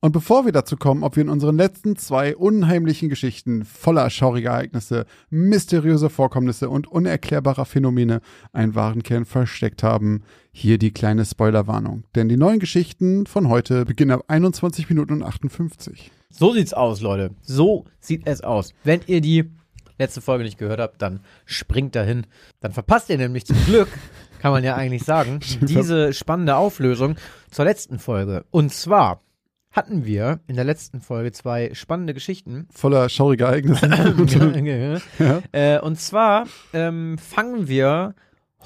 Und bevor wir dazu kommen, ob wir in unseren letzten zwei unheimlichen Geschichten voller schauriger Ereignisse, mysteriöser Vorkommnisse und unerklärbarer Phänomene einen wahren Kern versteckt haben, hier die kleine Spoilerwarnung. Denn die neuen Geschichten von heute beginnen ab 21 Minuten und 58. So sieht's aus, Leute. So sieht es aus. Wenn ihr die letzte Folge nicht gehört habt, dann springt dahin. Dann verpasst ihr nämlich zum Glück, kann man ja eigentlich sagen, diese spannende Auflösung zur letzten Folge. Und zwar hatten wir in der letzten Folge zwei spannende Geschichten. Voller schauriger Ereignisse. ja. äh, und zwar ähm, fangen wir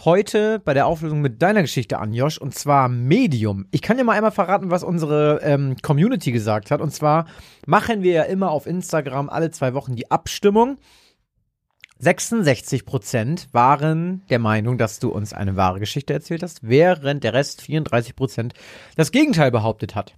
heute bei der Auflösung mit deiner Geschichte an, Josh, und zwar Medium. Ich kann dir mal einmal verraten, was unsere ähm, Community gesagt hat. Und zwar machen wir ja immer auf Instagram alle zwei Wochen die Abstimmung. 66 Prozent waren der Meinung, dass du uns eine wahre Geschichte erzählt hast, während der Rest 34 Prozent das Gegenteil behauptet hat.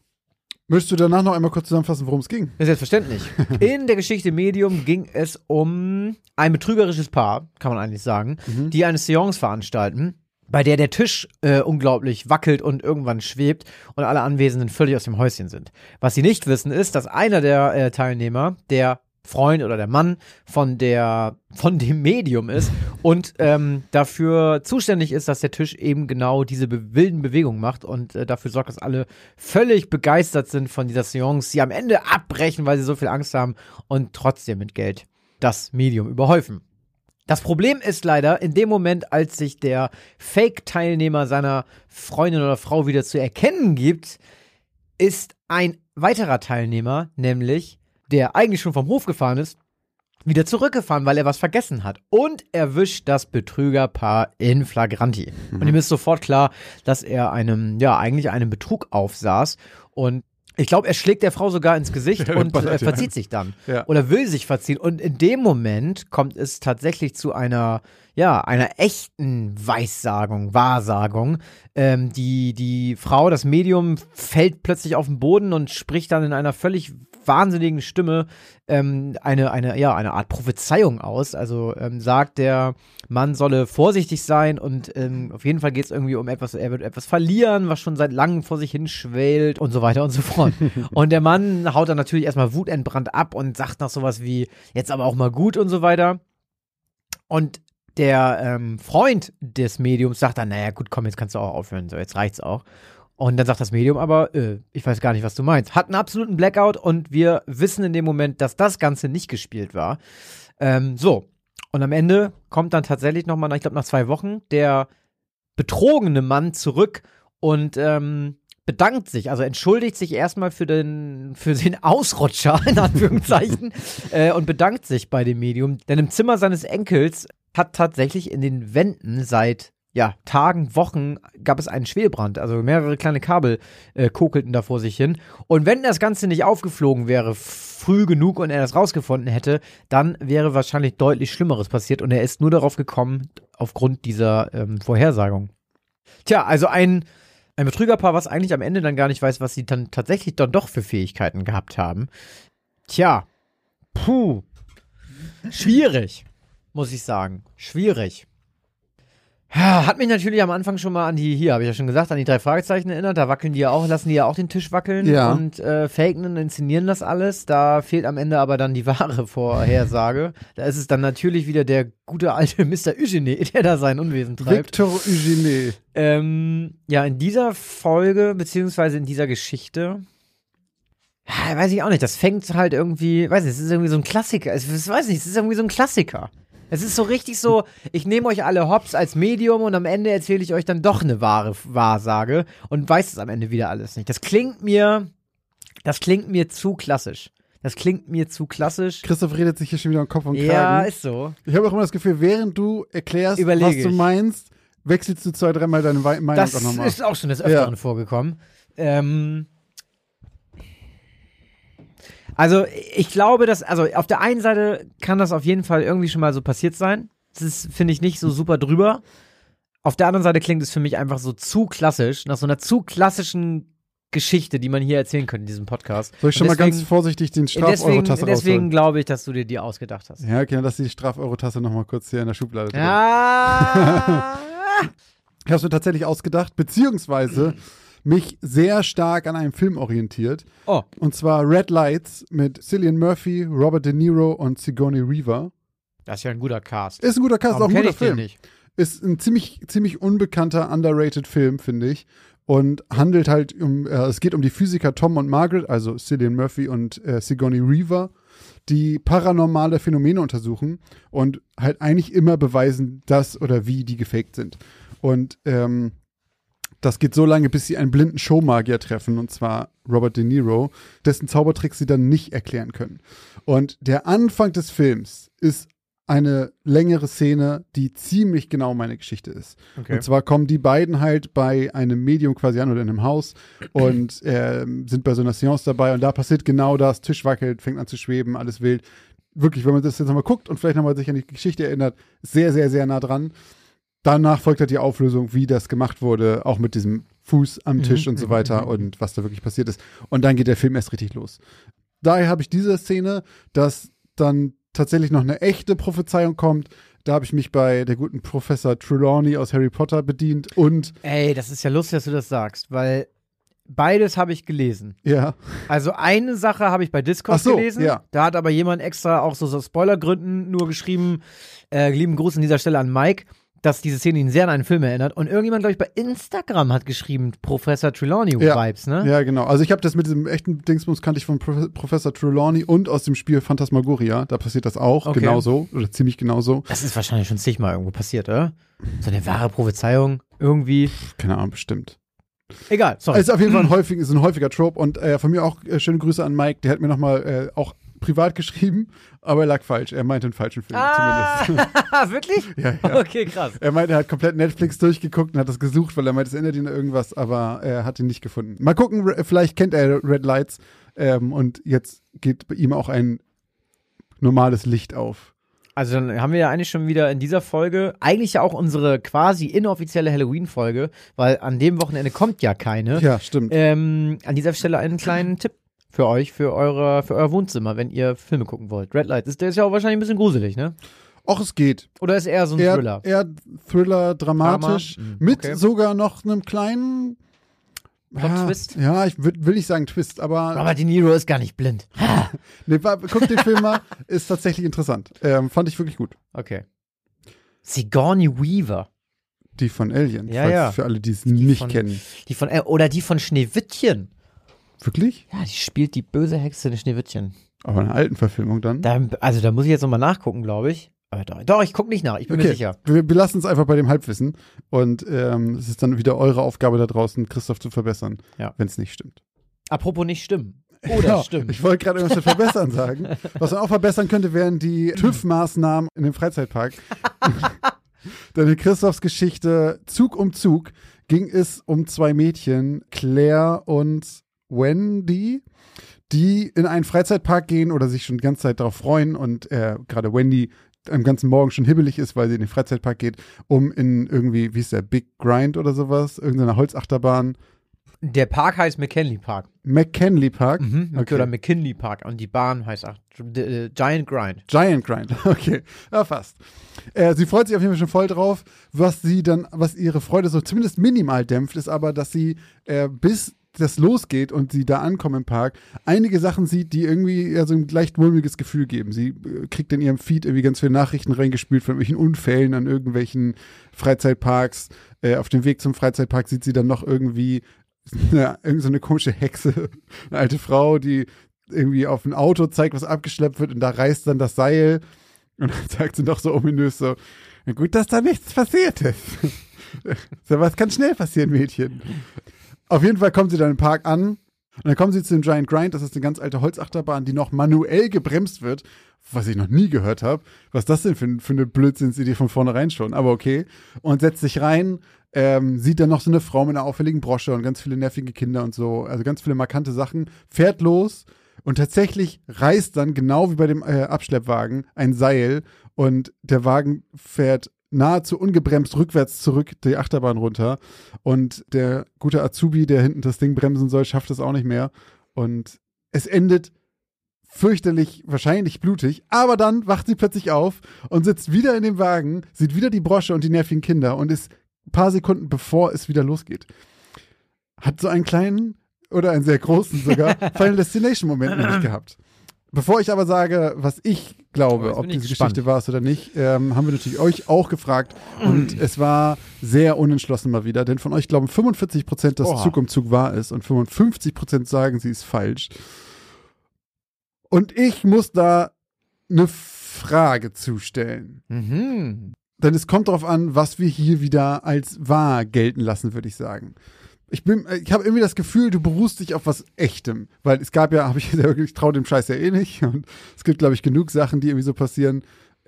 Möchtest du danach noch einmal kurz zusammenfassen, worum es ging? Ist selbstverständlich. In der Geschichte Medium ging es um ein betrügerisches Paar, kann man eigentlich sagen, mhm. die eine Seance veranstalten, bei der der Tisch äh, unglaublich wackelt und irgendwann schwebt und alle Anwesenden völlig aus dem Häuschen sind. Was sie nicht wissen, ist, dass einer der äh, Teilnehmer, der Freund oder der Mann von der von dem Medium ist und ähm, dafür zuständig ist, dass der Tisch eben genau diese be wilden Bewegungen macht und äh, dafür sorgt, dass alle völlig begeistert sind von dieser Seance, sie am Ende abbrechen, weil sie so viel Angst haben und trotzdem mit Geld das Medium überhäufen. Das Problem ist leider, in dem Moment, als sich der Fake-Teilnehmer seiner Freundin oder Frau wieder zu erkennen gibt, ist ein weiterer Teilnehmer, nämlich der eigentlich schon vom Hof gefahren ist, wieder zurückgefahren, weil er was vergessen hat. Und erwischt das Betrügerpaar in Flagranti. Mhm. Und ihm ist sofort klar, dass er einem, ja, eigentlich einem Betrug aufsaß. Und ich glaube, er schlägt der Frau sogar ins Gesicht und äh, verzieht sich dann. Ja. Oder will sich verziehen. Und in dem Moment kommt es tatsächlich zu einer, ja, einer echten Weissagung, Wahrsagung. Ähm, die, die Frau, das Medium, fällt plötzlich auf den Boden und spricht dann in einer völlig wahnsinnigen Stimme ähm, eine, eine, ja, eine Art Prophezeiung aus. Also ähm, sagt, der Mann solle vorsichtig sein und ähm, auf jeden Fall geht es irgendwie um etwas, er wird etwas verlieren, was schon seit langem vor sich hin schwelt und so weiter und so fort. und der Mann haut dann natürlich erstmal wutentbrannt ab und sagt noch sowas wie, jetzt aber auch mal gut und so weiter. Und der ähm, Freund des Mediums sagt dann, naja, gut, komm, jetzt kannst du auch aufhören, so, jetzt reicht's auch. Und dann sagt das Medium aber, äh, ich weiß gar nicht, was du meinst. Hat einen absoluten Blackout und wir wissen in dem Moment, dass das Ganze nicht gespielt war. Ähm, so. Und am Ende kommt dann tatsächlich nochmal, ich glaube nach zwei Wochen, der betrogene Mann zurück und ähm, bedankt sich, also entschuldigt sich erstmal für den, für den Ausrutscher, in Anführungszeichen, äh, und bedankt sich bei dem Medium. Denn im Zimmer seines Enkels hat tatsächlich in den Wänden seit ja, Tagen, Wochen gab es einen Schwelbrand. Also mehrere kleine Kabel äh, kokelten da vor sich hin. Und wenn das Ganze nicht aufgeflogen wäre, früh genug und er das rausgefunden hätte, dann wäre wahrscheinlich deutlich Schlimmeres passiert. Und er ist nur darauf gekommen, aufgrund dieser ähm, Vorhersagung. Tja, also ein, ein Betrügerpaar, was eigentlich am Ende dann gar nicht weiß, was sie dann tatsächlich dann doch für Fähigkeiten gehabt haben. Tja, puh, schwierig, muss ich sagen. Schwierig. Hat mich natürlich am Anfang schon mal an die, hier habe ich ja schon gesagt, an die drei Fragezeichen erinnert. Da wackeln die ja auch, lassen die ja auch den Tisch wackeln ja. und äh, faken und inszenieren das alles. Da fehlt am Ende aber dann die wahre Vorhersage. da ist es dann natürlich wieder der gute alte Mr. Eugene, der da sein Unwesen treibt. Victor Eugene. Ähm, ja, in dieser Folge, beziehungsweise in dieser Geschichte, weiß ich auch nicht, das fängt halt irgendwie, weiß nicht, es ist irgendwie so ein Klassiker. Ich weiß nicht, es ist irgendwie so ein Klassiker. Es ist so richtig so, ich nehme euch alle hops als Medium und am Ende erzähle ich euch dann doch eine wahre Wahrsage und weiß es am Ende wieder alles nicht. Das klingt mir, das klingt mir zu klassisch. Das klingt mir zu klassisch. Christoph redet sich hier schon wieder im Kopf und Kragen. Ja, ist so. Ich habe auch immer das Gefühl, während du erklärst, Überlege was du ich. meinst, wechselst du zwei, dreimal deine Meinung das auch nochmal. Das ist auch schon des Öfteren ja. vorgekommen. Ähm, Also ich glaube, dass, also auf der einen Seite kann das auf jeden Fall irgendwie schon mal so passiert sein. Das ist, finde ich, nicht so super drüber. Auf der anderen Seite klingt es für mich einfach so zu klassisch, nach so einer zu klassischen Geschichte, die man hier erzählen könnte in diesem Podcast. Soll ich schon Und mal ganz deswegen- vorsichtig den Deswegen, Straf-Euro-Tasse deswegen rausholen? glaube ich, dass du dir die ausgedacht hast. Ja, okay, dann lass die Straf-Euro-Tasse nochmal kurz hier in der Schublade drin. Ja. Ich habe es mir tatsächlich ausgedacht, beziehungsweise mich sehr stark an einem Film orientiert. oh, Und zwar Red Lights mit Cillian Murphy, Robert De Niro und Sigourney Weaver. das ist ja ein guter Cast. Ist ein guter Cast, Warum auch ein guter Film. nicht? Ist ein ziemlich, ziemlich unbekannter, underrated Film, finde ich. Und handelt halt um, äh, es geht um die Physiker Tom und Margaret, also Cillian Murphy und äh, Sigourney Weaver, die paranormale Phänomene untersuchen und halt eigentlich immer beweisen, dass oder wie die gefaked sind. Und ähm, das geht so lange, bis sie einen blinden Showmagier treffen, und zwar Robert De Niro, dessen Zaubertricks sie dann nicht erklären können. Und der Anfang des Films ist eine längere Szene, die ziemlich genau meine Geschichte ist. Okay. Und zwar kommen die beiden halt bei einem Medium quasi an oder in einem Haus und ähm, sind bei so einer Seance dabei und da passiert genau das, Tisch wackelt, fängt an zu schweben, alles wild. Wirklich, wenn man das jetzt nochmal guckt und vielleicht nochmal sich an die Geschichte erinnert, sehr, sehr, sehr nah dran. Danach folgt halt die Auflösung, wie das gemacht wurde, auch mit diesem Fuß am Tisch und so weiter und was da wirklich passiert ist. Und dann geht der Film erst richtig los. Daher habe ich diese Szene, dass dann tatsächlich noch eine echte Prophezeiung kommt. Da habe ich mich bei der guten Professor Trelawney aus Harry Potter bedient und Ey, das ist ja lustig, dass du das sagst, weil beides habe ich gelesen. ja, Also eine Sache habe ich bei Discord Ach so, gelesen. ja. Da hat aber jemand extra auch so, so Spoilergründen nur geschrieben, äh, lieben Gruß an dieser Stelle an Mike, dass diese Szene ihn sehr an einen Film erinnert. Und irgendjemand, glaube ich, bei Instagram hat geschrieben, Professor Trelawney Ja. Vibes, ne? ja genau. Also ich habe das mit diesem echten Dingsbums kannte ich von Pro Professor Trelawney und aus dem Spiel Phantasmagoria. Da passiert das auch Okay. genauso oder ziemlich genauso. Das ist wahrscheinlich schon zigmal irgendwo passiert, oder? So eine wahre Prophezeiung, irgendwie. Keine Ahnung, bestimmt. Egal, sorry. Es ist auf jeden Fall ein, häufig, ist ein häufiger Trope und äh, von mir auch äh, schöne Grüße an Mike. Der hat mir nochmal äh, auch privat geschrieben, aber er lag falsch. Er meinte einen falschen Film ah, zumindest. wirklich? ja, ja. Okay, krass. Er meinte, er hat komplett Netflix durchgeguckt und hat das gesucht, weil er meinte, es erinnert ihn irgendwas, aber er hat ihn nicht gefunden. Mal gucken, vielleicht kennt er Red Lights ähm, und jetzt geht bei ihm auch ein normales Licht auf. Also dann haben wir ja eigentlich schon wieder in dieser Folge, eigentlich ja auch unsere quasi inoffizielle Halloween-Folge, weil an dem Wochenende kommt ja keine. Ja, stimmt. Ähm, an dieser Stelle einen kleinen Tipp für euch, für, eure, für euer Wohnzimmer, wenn ihr Filme gucken wollt. Red Light, ist, der ist ja auch wahrscheinlich ein bisschen gruselig, ne? Och, es geht. Oder ist eher so ein Thriller? Eher, eher Thriller, dramatisch, Drama? Mhm, mit okay. sogar noch einem kleinen ja, Twist? Ja, ich will nicht sagen Twist, aber Robert De Niro ist gar nicht blind. nee, guck den Film mal, ist tatsächlich interessant. Ähm, fand ich wirklich gut. Okay. Sigourney Weaver. Die von Alien, Ja, ja. für alle, die es nicht von- kennen. Die von, äh, oder die von Schneewittchen. Wirklich? Ja, die spielt die böse Hexe in Schneewittchen. Aber eine alten Verfilmung dann? Da, also da muss ich jetzt nochmal nachgucken, glaube ich. Aber doch, doch ich gucke nicht nach, ich bin mir sicher. Wir, wir lassen es einfach bei dem Halbwissen und ähm, es ist dann wieder eure Aufgabe da draußen, Christoph zu verbessern, Ja. wenn es nicht stimmt. Apropos nicht stimmen. Oder Ja, stimmt. Ich wollte gerade irgendwas mit verbessern sagen. Was man auch verbessern könnte, wären die TÜV-Maßnahmen in dem Freizeitpark. Denn in Christophs Geschichte Zug um Zug ging es um zwei Mädchen, Claire und Wendy, die in einen Freizeitpark gehen oder sich schon die ganze Zeit darauf freuen und äh, gerade Wendy am ganzen Morgen schon hibbelig ist, weil sie in den Freizeitpark geht, um in irgendwie, wie ist der, Big Grind oder sowas, irgendeine Holzachterbahn, Der Park heißt McKinley Park. McKinley Park. Mhm. Okay. Oder McKinley Park. Und die Bahn heißt auch äh, Giant Grind. Giant Grind, okay, ja fast. Äh, sie freut sich auf jeden Fall schon voll drauf. Was sie dann, was ihre Freude so zumindest minimal dämpft, ist aber, dass sie äh, bis das losgeht und sie da ankommen im Park, einige Sachen sieht, die irgendwie ja, so ein leicht mulmiges Gefühl geben. Sie äh, kriegt in ihrem Feed irgendwie ganz viele Nachrichten reingespült von irgendwelchen Unfällen an irgendwelchen Freizeitparks. Äh, auf dem Weg zum Freizeitpark sieht sie dann noch irgendwie ja, irgend so eine komische Hexe, eine alte Frau, die irgendwie auf ein Auto zeigt, was abgeschleppt wird und da reißt dann das Seil und dann sagt sie noch so ominös so, "Na gut, dass da nichts passiert ist. so, was kann schnell passieren, Mädchen? Auf jeden Fall kommt sie dann im Park an und dann kommen sie zu dem Giant Grind, das ist eine ganz alte Holzachterbahn, die noch manuell gebremst wird, was ich noch nie gehört habe. Was das denn für, für eine Blödsinnsidee von vornherein schon, aber okay. Und setzt sich rein, ähm, sieht dann noch so eine Frau mit einer auffälligen Brosche und ganz viele nervige Kinder und so, also ganz viele markante Sachen, fährt los Und tatsächlich reißt dann, genau wie bei dem äh, Abschleppwagen, ein Seil und der Wagen fährt nahezu ungebremst rückwärts zurück die Achterbahn runter. Und der gute Azubi, der hinten das Ding bremsen soll, schafft es auch nicht mehr. Und es endet fürchterlich, wahrscheinlich blutig, aber dann wacht sie plötzlich auf und sitzt wieder in dem Wagen, sieht wieder die Brosche und die nervigen Kinder und ist ein paar Sekunden bevor es wieder losgeht. Hat so einen kleinen oder einen sehr großen sogar Final Destination Moment nämlich gehabt. Bevor ich aber sage, was ich glaube, ob diese gespannt. Geschichte war es oder nicht, ähm, haben wir natürlich euch auch gefragt und es war sehr unentschlossen mal wieder, denn von euch glauben 45 Prozent, dass Oha. Zug um Zug wahr ist und 55 Prozent sagen, sie ist falsch. Und ich muss da eine Frage zustellen. Mhm. Denn es kommt darauf an, was wir hier wieder als wahr gelten lassen, würde ich sagen. Ich bin, äh, ich habe irgendwie das Gefühl, du beruhst dich auf was Echtem, weil es gab ja, habe ich ja wirklich, ich traue dem Scheiß ja eh nicht und es gibt, glaube ich, genug Sachen, die irgendwie so passieren.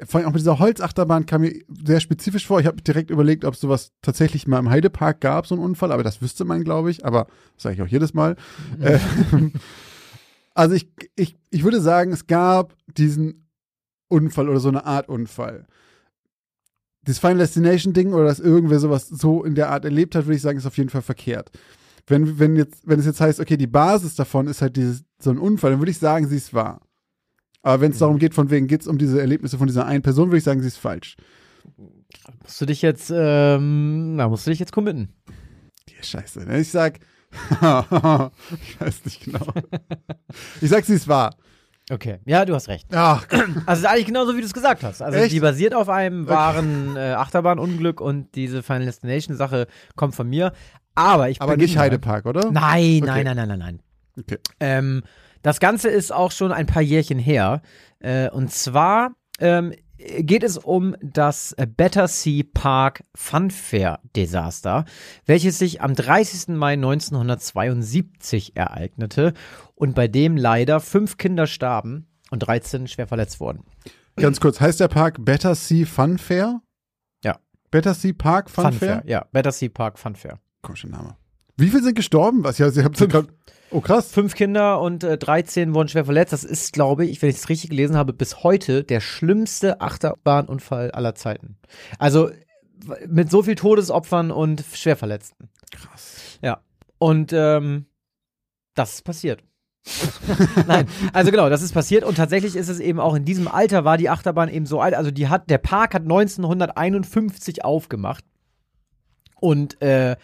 Vor allem auch mit dieser Holzachterbahn kam mir sehr spezifisch vor. Ich habe direkt überlegt, ob es sowas tatsächlich mal im Heidepark gab, so einen Unfall, aber das wüsste man, glaube ich. Aber das sage ich auch jedes Mal. Ähm, also ich, ich, ich würde sagen, es gab diesen Unfall oder so eine Art Unfall. Das Final Destination Ding oder dass irgendwer sowas so in der Art erlebt hat, würde ich sagen, ist auf jeden Fall verkehrt. Wenn, wenn, jetzt, wenn es jetzt heißt, okay, die Basis davon ist halt dieses, so ein Unfall, dann würde ich sagen, sie ist wahr. Aber wenn es darum geht, von wegen geht es um diese Erlebnisse von dieser einen Person, würde ich sagen, sie ist falsch. Musst du dich jetzt, ähm, na, musst du dich jetzt committen. Die Scheiße. Ne? Ich sag, ich weiß nicht genau. Ich sag, sie ist wahr. Okay, ja, du hast recht. Ach, Also es ist eigentlich genauso, wie du es gesagt hast. Also Echt? die basiert auf einem wahren äh, Achterbahnunglück und diese Final Destination Sache kommt von mir. Aber ich aber nicht. Heidepark, oder? Nein, Okay. nein, nein, nein, nein, nein. Okay. Ähm, das Ganze ist auch schon ein paar Jährchen her. Äh, und zwar ähm, geht es um das Battersea Park Funfair Desaster, welches sich am 30. Mai 1972 ereignete und bei dem leider fünf Kinder starben und 13 schwer verletzt wurden. Ganz kurz, heißt der Park Battersea Fun Fair? Ja. Battersea Park Fun, Fair? ja, Battersea Park Funfair. Komischer Name. Wie viele sind gestorben? Was? Ja, sie haben Oh, krass. Fünf Kinder und äh, 13 wurden schwer verletzt. Das ist, glaube ich, wenn ich es richtig gelesen habe, bis heute der schlimmste Achterbahnunfall aller Zeiten. Also mit so viel Todesopfern und Schwerverletzten. Krass. Ja. Und ähm, das ist passiert. Nein, also genau, das ist passiert und tatsächlich ist es eben auch in diesem Alter war die Achterbahn eben so alt. Also die hat, der Park hat 1951 aufgemacht und äh,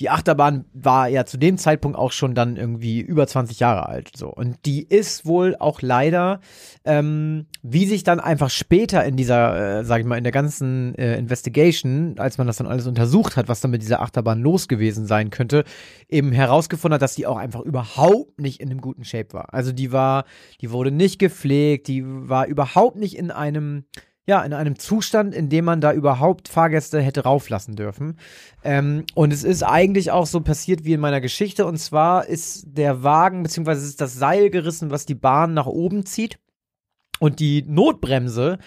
die Achterbahn war ja zu dem Zeitpunkt auch schon dann irgendwie über 20 Jahre alt. So. Und die ist wohl auch leider, ähm, wie sich dann einfach später in dieser, äh, sag ich mal, in der ganzen äh, Investigation, als man das dann alles untersucht hat, was dann mit dieser Achterbahn los gewesen sein könnte, eben herausgefunden hat, dass die auch einfach überhaupt nicht in einem guten Shape war. Also die war, die wurde nicht gepflegt, die war überhaupt nicht in einem ja, in einem Zustand, in dem man da überhaupt Fahrgäste hätte rauflassen dürfen. Ähm, und es ist eigentlich auch so passiert wie in meiner Geschichte. Und zwar ist der Wagen, beziehungsweise ist das Seil gerissen, was die Bahn nach oben zieht. Und die Notbremse,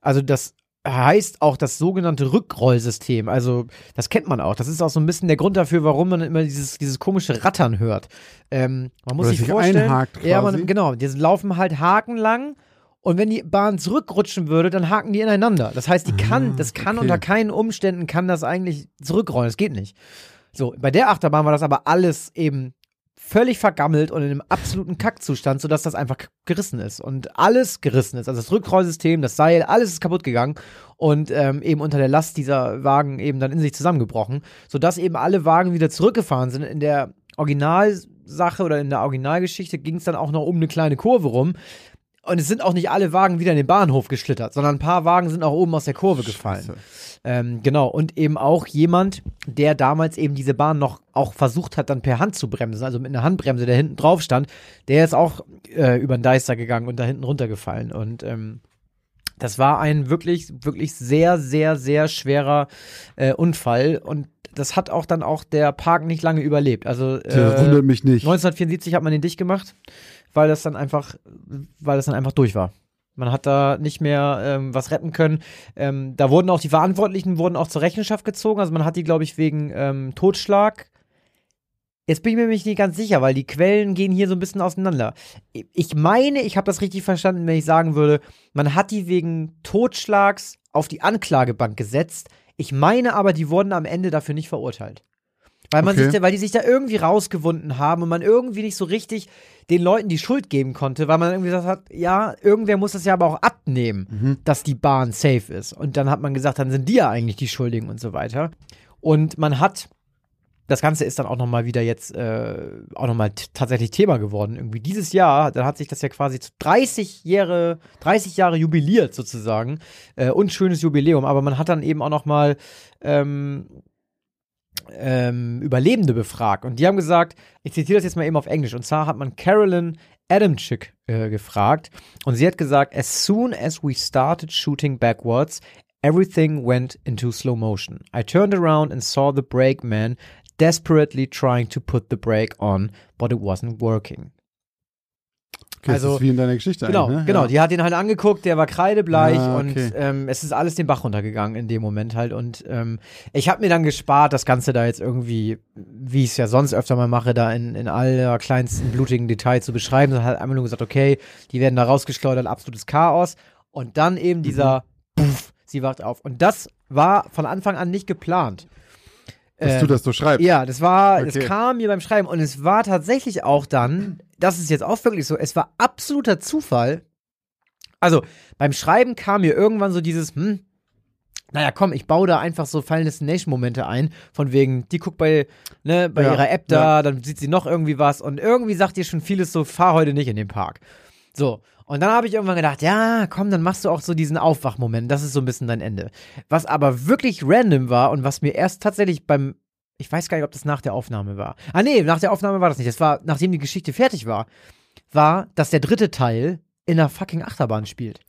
also das heißt auch das sogenannte Rückrollsystem. Also, das kennt man auch. Das ist auch so ein bisschen der Grund dafür, warum man immer dieses, dieses komische Rattern hört. Ähm, man muss Oder sich vorstellen. einhakt ja, quasi. man, genau. Die laufen halt hakenlang. Und wenn die Bahn zurückrutschen würde, dann haken die ineinander. Das heißt, die kann, das kann Ah, okay. unter keinen Umständen kann das eigentlich zurückrollen. Das geht nicht. So, bei der Achterbahn war das aber alles eben völlig vergammelt und in einem absoluten Kackzustand, sodass das einfach gerissen ist. Und alles gerissen ist. Also das Rückrollsystem, das Seil, alles ist kaputt gegangen und ähm, eben unter der Last dieser Wagen eben dann in sich zusammengebrochen, sodass eben alle Wagen wieder zurückgefahren sind. In der Originalsache oder in der Originalgeschichte ging es dann auch noch um eine kleine Kurve rum. Und es sind auch nicht alle Wagen wieder in den Bahnhof geschlittert, sondern ein paar Wagen sind auch oben aus der Kurve gefallen. Ähm, genau, und eben auch jemand, der damals eben diese Bahn noch auch versucht hat, dann per Hand zu bremsen, also mit einer Handbremse, der hinten drauf stand, der ist auch äh, über den Deister gegangen und da hinten runtergefallen. Und ähm, das war ein wirklich, wirklich sehr, sehr, sehr schwerer äh, Unfall. Und das hat auch dann auch der Park nicht lange überlebt. Also Das äh, wundert mich nicht. 1974 hat man den dicht gemacht, weil das dann einfach, weil das dann einfach durch war. Man hat da nicht mehr ähm, was retten können. Ähm, da wurden auch die Verantwortlichen wurden auch zur Rechenschaft gezogen. Also man hat die, glaube ich, wegen ähm, Totschlag Jetzt bin ich mir nämlich nicht ganz sicher, weil die Quellen gehen hier so ein bisschen auseinander. Ich meine, ich habe das richtig verstanden, wenn ich sagen würde, man hat die wegen Totschlags auf die Anklagebank gesetzt. Ich meine aber, die wurden am Ende dafür nicht verurteilt. Weil, man Okay. sich da, weil die sich da irgendwie rausgewunden haben und man irgendwie nicht so richtig den Leuten die Schuld geben konnte, weil man irgendwie gesagt hat, ja, irgendwer muss das ja aber auch abnehmen, dass die Bahn safe ist. Und dann hat man gesagt, dann sind die ja eigentlich die Schuldigen und so weiter. Und man hat, das Ganze ist dann auch nochmal wieder jetzt, äh, auch nochmal tatsächlich Thema geworden. Irgendwie dieses Jahr, da hat sich das ja quasi zu 30 Jahre, 30 Jahre jubiliert sozusagen. Äh, und schönes Jubiläum. Aber man hat dann eben auch nochmal, ähm, ähm, Überlebende befragt. Und die haben gesagt, ich zitiere das jetzt mal eben auf Englisch, und zwar hat man Carolyn Adamczyk äh, gefragt und sie hat gesagt, as soon as we started shooting backwards, everything went into slow motion. I turned around and saw the brake man desperately trying to put the brake on, but it wasn't working. Okay, Also, das ist wie in deiner Geschichte Genau, eigentlich, ne? genau. Ja. Die hat ihn halt angeguckt, der war kreidebleich Ah, und okay. ähm, es ist alles den Bach runtergegangen in dem Moment halt. Und ähm, ich habe mir dann gespart, das Ganze da jetzt irgendwie, wie ich es ja sonst öfter mal mache, da in, in aller kleinsten blutigen Detail zu beschreiben. Sondern halt einfach nur gesagt, okay, die werden da rausgeschleudert, absolutes Chaos. Und dann eben Mhm. dieser Puff, sie wacht auf. Und das war von Anfang an nicht geplant. Dass Ähm, du das so schreibst. ja, das war, das Okay. kam mir beim Schreiben und es war tatsächlich auch dann, das ist jetzt auch wirklich so, es war absoluter Zufall. Also beim Schreiben kam mir irgendwann so dieses, hm, naja, komm, ich baue da einfach so Final Destination Momente ein, von wegen, die guckt bei, ne, bei Ja, ihrer App da, dann sieht sie noch irgendwie was und irgendwie sagt ihr schon vieles so, fahr heute nicht in den Park. So. Und dann habe ich irgendwann gedacht, ja, komm, dann machst du auch so diesen Aufwachmoment. Das ist so ein bisschen dein Ende. Was aber wirklich random war und was mir erst tatsächlich beim, ich weiß gar nicht, ob das nach der Aufnahme war. Ah, nee, nach der Aufnahme war das nicht. Das war, nachdem die Geschichte fertig war, war, dass der dritte Teil in der fucking Achterbahn spielt.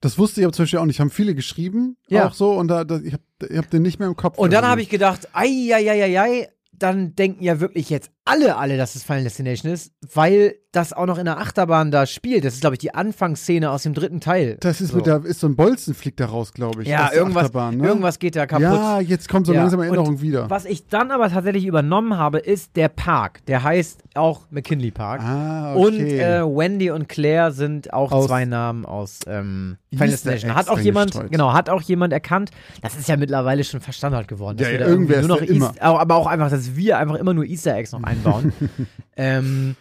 Das wusste ich aber zum Beispiel auch nicht. Haben viele geschrieben, Ja. auch so, und da, da, ich hab, ich hab den nicht mehr im Kopf. Und dann habe ich gedacht, ei, ei, ei, ei, ei, dann denken ja wirklich jetzt alle, alle, dass es Final Destination ist, weil das auch noch in der Achterbahn da spielt. Das ist, glaube ich, die Anfangsszene aus dem dritten Teil. Das ist so. mit der, ist so ein Bolzen fliegt da raus, glaube ich. ja, irgendwas, ne? irgendwas geht da kaputt. Ja, jetzt kommt so Ja, langsam und Erinnerung wieder. Was ich dann aber tatsächlich übernommen habe, ist der Park. Der heißt auch McKinley Park. Ah, okay. Und äh, Wendy und Claire sind auch Aus- zwei Namen aus ähm, Final Easter Destination. Hat auch jemand, reingestreut. genau, hat auch jemand erkannt. Das ist ja mittlerweile schon Verstandard geworden. Ja, ja, irgendwer nur noch ist ja Eas- auch- aber auch einfach, dass wir einfach immer nur Easter Eggs noch einbauen. ähm,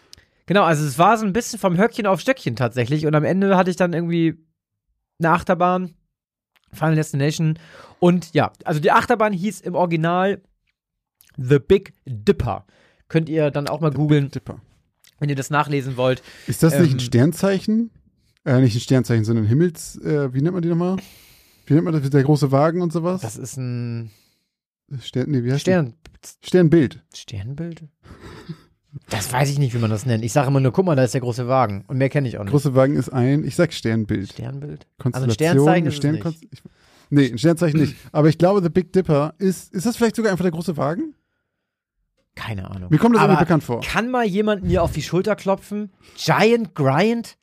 genau, also es war so ein bisschen vom Höckchen auf Stöckchen tatsächlich. Und am Ende hatte ich dann irgendwie eine Achterbahn, Final Destination. Und ja, also die Achterbahn hieß im Original The Big Dipper. Könnt ihr dann auch mal googeln, Dipper. wenn ihr das nachlesen wollt. Ist das nicht Ähm, ein Sternzeichen? Äh, nicht ein Sternzeichen, sondern ein Himmels, äh, wie nennt man die nochmal? Wie nennt man das? Der große Wagen und sowas? Das ist ein Stern, nee, wie heißt Stern? Sternbild. Sternbild? Das weiß ich nicht, wie man das nennt. Ich sage immer nur, guck mal, da ist der große Wagen. Und mehr kenne ich auch nicht. Große Wagen ist ein, ich sag Sternbild. Sternbild? Konstellation, Sternzeichen eine ist es nicht. Ich- Nee, ein Sternzeichen nicht. Aber ich glaube, The Big Dipper ist, ist das vielleicht sogar einfach der große Wagen? Keine Ahnung. Mir kommt das Aber irgendwie bekannt vor. Kann mal jemand mir auf die Schulter klopfen? Giant Grind?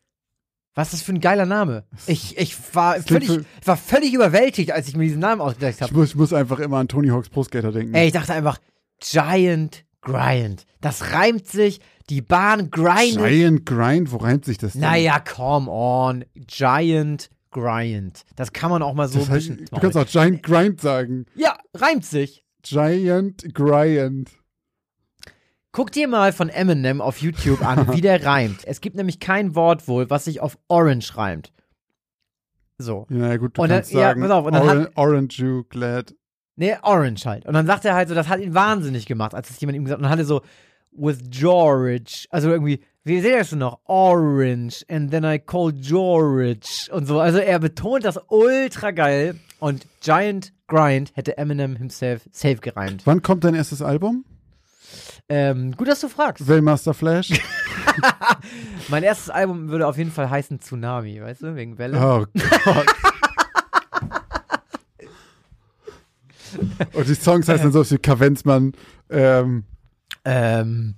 Was ist das für ein geiler Name? Ich, ich war, völlig, ich war völlig überwältigt, als ich mir diesen Namen ausgedacht Ich habe. muss, ich muss einfach immer an Tony Hawk's Pro Skater denken. Ey, ich dachte einfach, Giant Grind. Das reimt sich, die Bahn grindet. Giant Grind, wo reimt sich das denn? Naja, come on. Giant Grind. Das kann man auch mal so das heißt, du kannst auch Giant Grind sagen. ja, reimt sich. Giant Grind. Guck dir mal von Eminem auf YouTube an, wie der reimt. Es gibt nämlich kein Wort wohl, was sich auf Orange reimt. So. Ja, gut, du Und dann- kannst ja, sagen, pass auf, und dann Oran hat- Orange You Glad. Nee, Orange halt. Und dann sagt er halt so, das hat ihn wahnsinnig gemacht, als es jemand ihm gesagt hat. Und dann hat er so, with George. Also irgendwie, wie seht ihr das schon noch? Orange. And then I call George. Und so. Also er betont das ultra geil. Und Giant Grind hätte Eminem himself safe gereimt. Wann kommt dein erstes Album? Ähm, gut, dass du fragst. Wellmaster Flash? Mein erstes Album würde auf jeden Fall heißen Tsunami, weißt du, wegen Welle. Oh Gott. Und die Songs heißen dann so wie Kavenzmann, ähm, Ähm,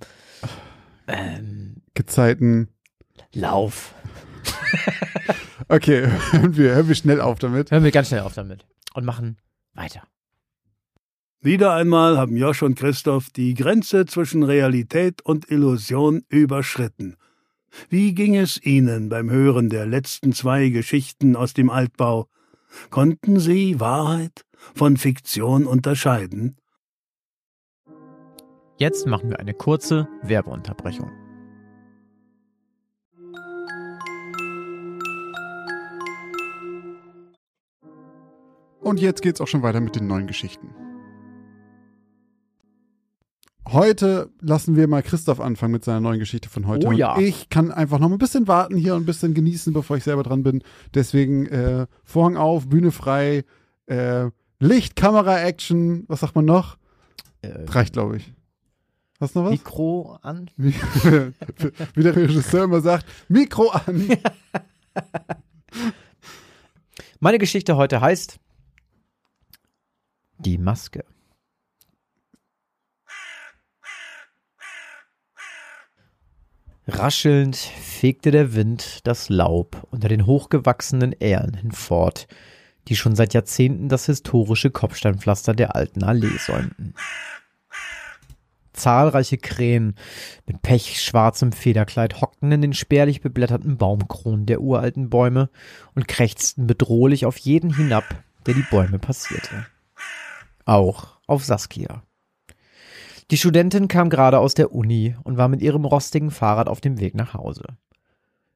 ähm, Gezeiten. Lauf. Okay, hören wir, hören wir schnell auf damit. Hören wir ganz schnell auf damit und machen weiter. Wieder einmal haben Josch und Christoph die Grenze zwischen Realität und Illusion überschritten. Wie ging es Ihnen beim Hören der letzten zwei Geschichten aus dem Altbau? Konnten Sie Wahrheit von Fiktion unterscheiden? Jetzt machen wir eine kurze Werbeunterbrechung. Und jetzt geht's auch schon weiter mit den neuen Geschichten. Heute lassen wir mal Christoph anfangen mit seiner neuen Geschichte von heute. Oh ja. Und ich kann einfach noch ein bisschen warten hier und ein bisschen genießen, bevor ich selber dran bin. Deswegen äh, Vorhang auf, Bühne frei, äh, Licht, Kamera, Action. Was sagt man noch? Äh, Reicht, glaube ich. Hast du noch was? Mikro an. Wie, wie der Regisseur immer sagt, Mikro an. Meine Geschichte heute heißt Die Maske. Raschelnd fegte der Wind das Laub unter den hochgewachsenen Ähren hinfort, die schon seit Jahrzehnten das historische Kopfsteinpflaster der alten Allee säumten. Zahlreiche Krähen mit pechschwarzem Federkleid hockten in den spärlich beblätterten Baumkronen der uralten Bäume und krächzten bedrohlich auf jeden hinab, der die Bäume passierte. Auch auf Saskia. Die Studentin kam gerade aus der Uni und war mit ihrem rostigen Fahrrad auf dem Weg nach Hause.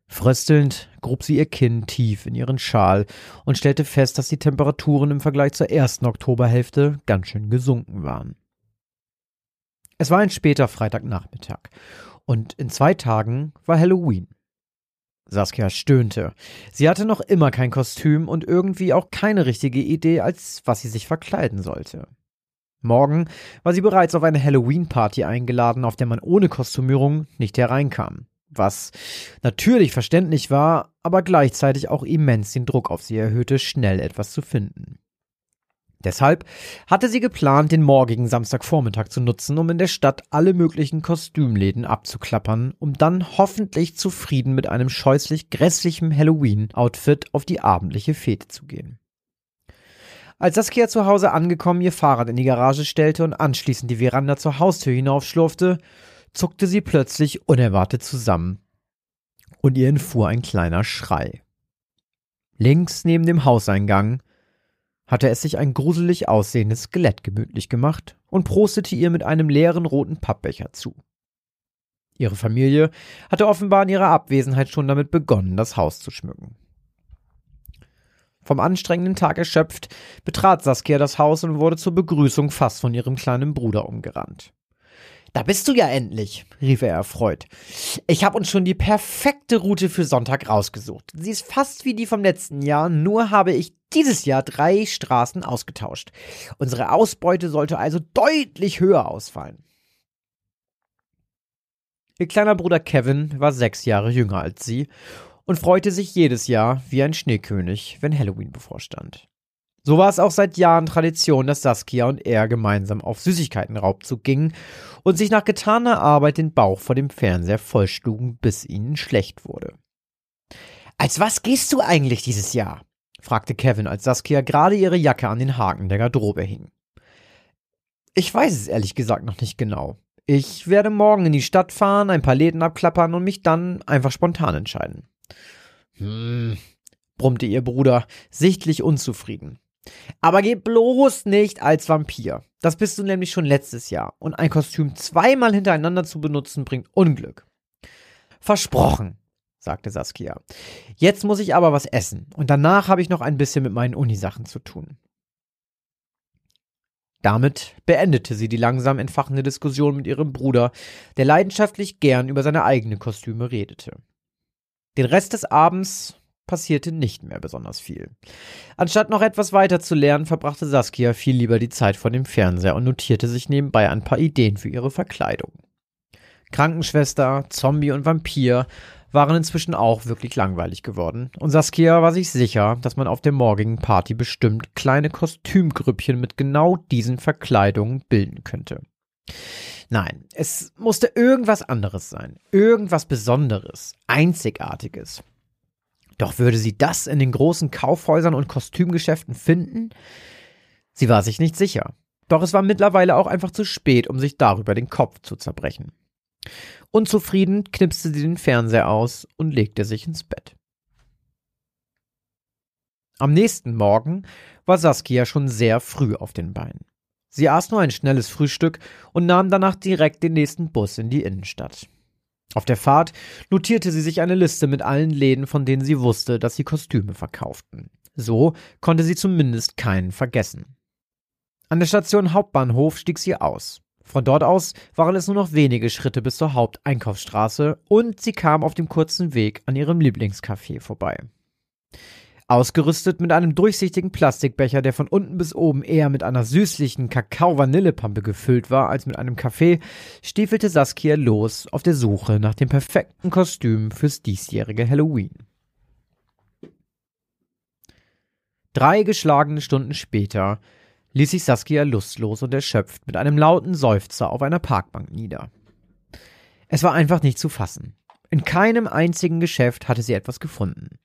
Fröstelnd grub sie ihr Kinn tief in ihren Schal und stellte fest, dass die Temperaturen im Vergleich zur ersten Oktoberhälfte ganz schön gesunken waren. Es war ein später Freitagnachmittag und in zwei Tagen war Halloween. Saskia stöhnte. Sie hatte noch immer kein Kostüm und irgendwie auch keine richtige Idee, als was sie sich verkleiden sollte. Morgen war sie bereits auf eine Halloween-Party eingeladen, auf der man ohne Kostümierung nicht hereinkam. Was natürlich verständlich war, aber gleichzeitig auch immens den Druck auf sie erhöhte, schnell etwas zu finden. Deshalb hatte sie geplant, den morgigen Samstagvormittag zu nutzen, um in der Stadt alle möglichen Kostümläden abzuklappern, um dann hoffentlich zufrieden mit einem scheußlich grässlichen Halloween-Outfit auf die abendliche Fete zu gehen. Als Saskia zu Hause angekommen ihr Fahrrad in die Garage stellte und anschließend die Veranda zur Haustür hinaufschlurfte, zuckte sie plötzlich unerwartet zusammen. Und ihr entfuhr ein kleiner Schrei. Links neben dem Hauseingang hatte es sich ein gruselig aussehendes Skelett gemütlich gemacht und prostete ihr mit einem leeren roten Pappbecher zu. Ihre Familie hatte offenbar in ihrer Abwesenheit schon damit begonnen, das Haus zu schmücken. Vom anstrengenden Tag erschöpft, betrat Saskia das Haus und wurde zur Begrüßung fast von ihrem kleinen Bruder umgerannt. Da bist du ja endlich, rief er erfreut. Ich habe uns schon die perfekte Route für Sonntag rausgesucht. Sie ist fast wie die vom letzten Jahr, nur habe ich dieses Jahr drei Straßen ausgetauscht. Unsere Ausbeute sollte also deutlich höher ausfallen. Ihr kleiner Bruder Kevin war sechs Jahre jünger als sie und freute sich jedes Jahr wie ein Schneekönig, wenn Halloween bevorstand. So war es auch seit Jahren Tradition, dass Saskia und er gemeinsam auf Süßigkeitenraubzug gingen und sich nach getaner Arbeit den Bauch vor dem Fernseher vollschlugen, bis ihnen schlecht wurde. Als was gehst du eigentlich dieses Jahr? fragte Kevin, als Saskia gerade ihre Jacke an den Haken der Garderobe hing. Ich weiß es ehrlich gesagt noch nicht genau. Ich werde morgen in die Stadt fahren, ein paar Läden abklappern und mich dann einfach spontan entscheiden. Hm, brummte ihr Bruder, sichtlich unzufrieden. Aber geh bloß nicht als Vampir. Das bist du nämlich schon letztes Jahr. Und ein Kostüm zweimal hintereinander zu benutzen, bringt Unglück. Versprochen, sagte Saskia. Jetzt muss ich aber was essen. Und danach habe ich noch ein bisschen mit meinen Unisachen zu tun. Damit beendete sie die langsam entfachende Diskussion mit ihrem Bruder, der leidenschaftlich gern über seine eigenen Kostüme redete. Den Rest des Abends passierte nicht mehr besonders viel. Anstatt noch etwas weiter zu lernen, verbrachte Saskia viel lieber die Zeit vor dem Fernseher und notierte sich nebenbei ein paar Ideen für ihre Verkleidung. Krankenschwester, Zombie und Vampir waren inzwischen auch wirklich langweilig geworden, und Saskia war sich sicher, dass man auf der morgigen Party bestimmt kleine Kostümgrüppchen mit genau diesen Verkleidungen bilden könnte. Nein, es musste irgendwas anderes sein, irgendwas Besonderes, Einzigartiges. Doch würde sie das in den großen Kaufhäusern und Kostümgeschäften finden? Sie war sich nicht sicher. Doch es war mittlerweile auch einfach zu spät, um sich darüber den Kopf zu zerbrechen. Unzufrieden knipste sie den Fernseher aus und legte sich ins Bett. Am nächsten Morgen war Saskia schon sehr früh auf den Beinen. Sie aß nur ein schnelles Frühstück und nahm danach direkt den nächsten Bus in die Innenstadt. Auf der Fahrt notierte sie sich eine Liste mit allen Läden, von denen sie wusste, dass sie Kostüme verkauften. So konnte sie zumindest keinen vergessen. An der Station Hauptbahnhof stieg sie aus. Von dort aus waren es nur noch wenige Schritte bis zur Haupteinkaufsstraße und sie kam auf dem kurzen Weg an ihrem Lieblingscafé vorbei. Ausgerüstet mit einem durchsichtigen Plastikbecher, der von unten bis oben eher mit einer süßlichen Kakao-Vanillepampe gefüllt war als mit einem Kaffee, stiefelte Saskia los auf der Suche nach dem perfekten Kostüm fürs diesjährige Halloween. Drei geschlagene Stunden später ließ sich Saskia lustlos und erschöpft mit einem lauten Seufzer auf einer Parkbank nieder. Es war einfach nicht zu fassen. In keinem einzigen Geschäft hatte sie etwas gefunden.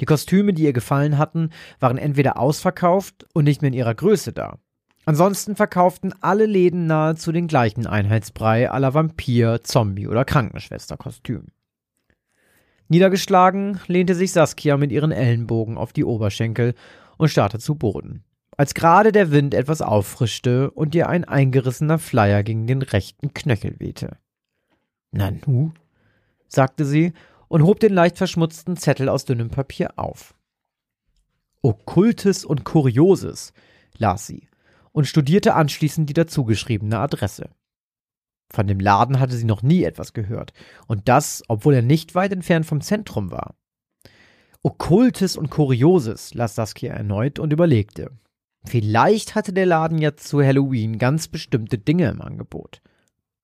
Die Kostüme, die ihr gefallen hatten, waren entweder ausverkauft und nicht mehr in ihrer Größe da. Ansonsten verkauften alle Läden nahezu den gleichen Einheitsbrei aller Vampir, Zombie oder Krankenschwesterkostüm. Niedergeschlagen lehnte sich Saskia mit ihren Ellenbogen auf die Oberschenkel und starrte zu Boden. Als gerade der Wind etwas auffrischte und ihr ein eingerissener Flyer gegen den rechten Knöchel wehte. Nanu, sagte sie und hob den leicht verschmutzten Zettel aus dünnem Papier auf. Okkultes und Kurioses, las sie und studierte anschließend die dazugeschriebene Adresse. Von dem Laden hatte sie noch nie etwas gehört, und das, obwohl er nicht weit entfernt vom Zentrum war. Okkultes und Kurioses, las Saskia erneut und überlegte. Vielleicht hatte der Laden jetzt zu Halloween ganz bestimmte Dinge im Angebot.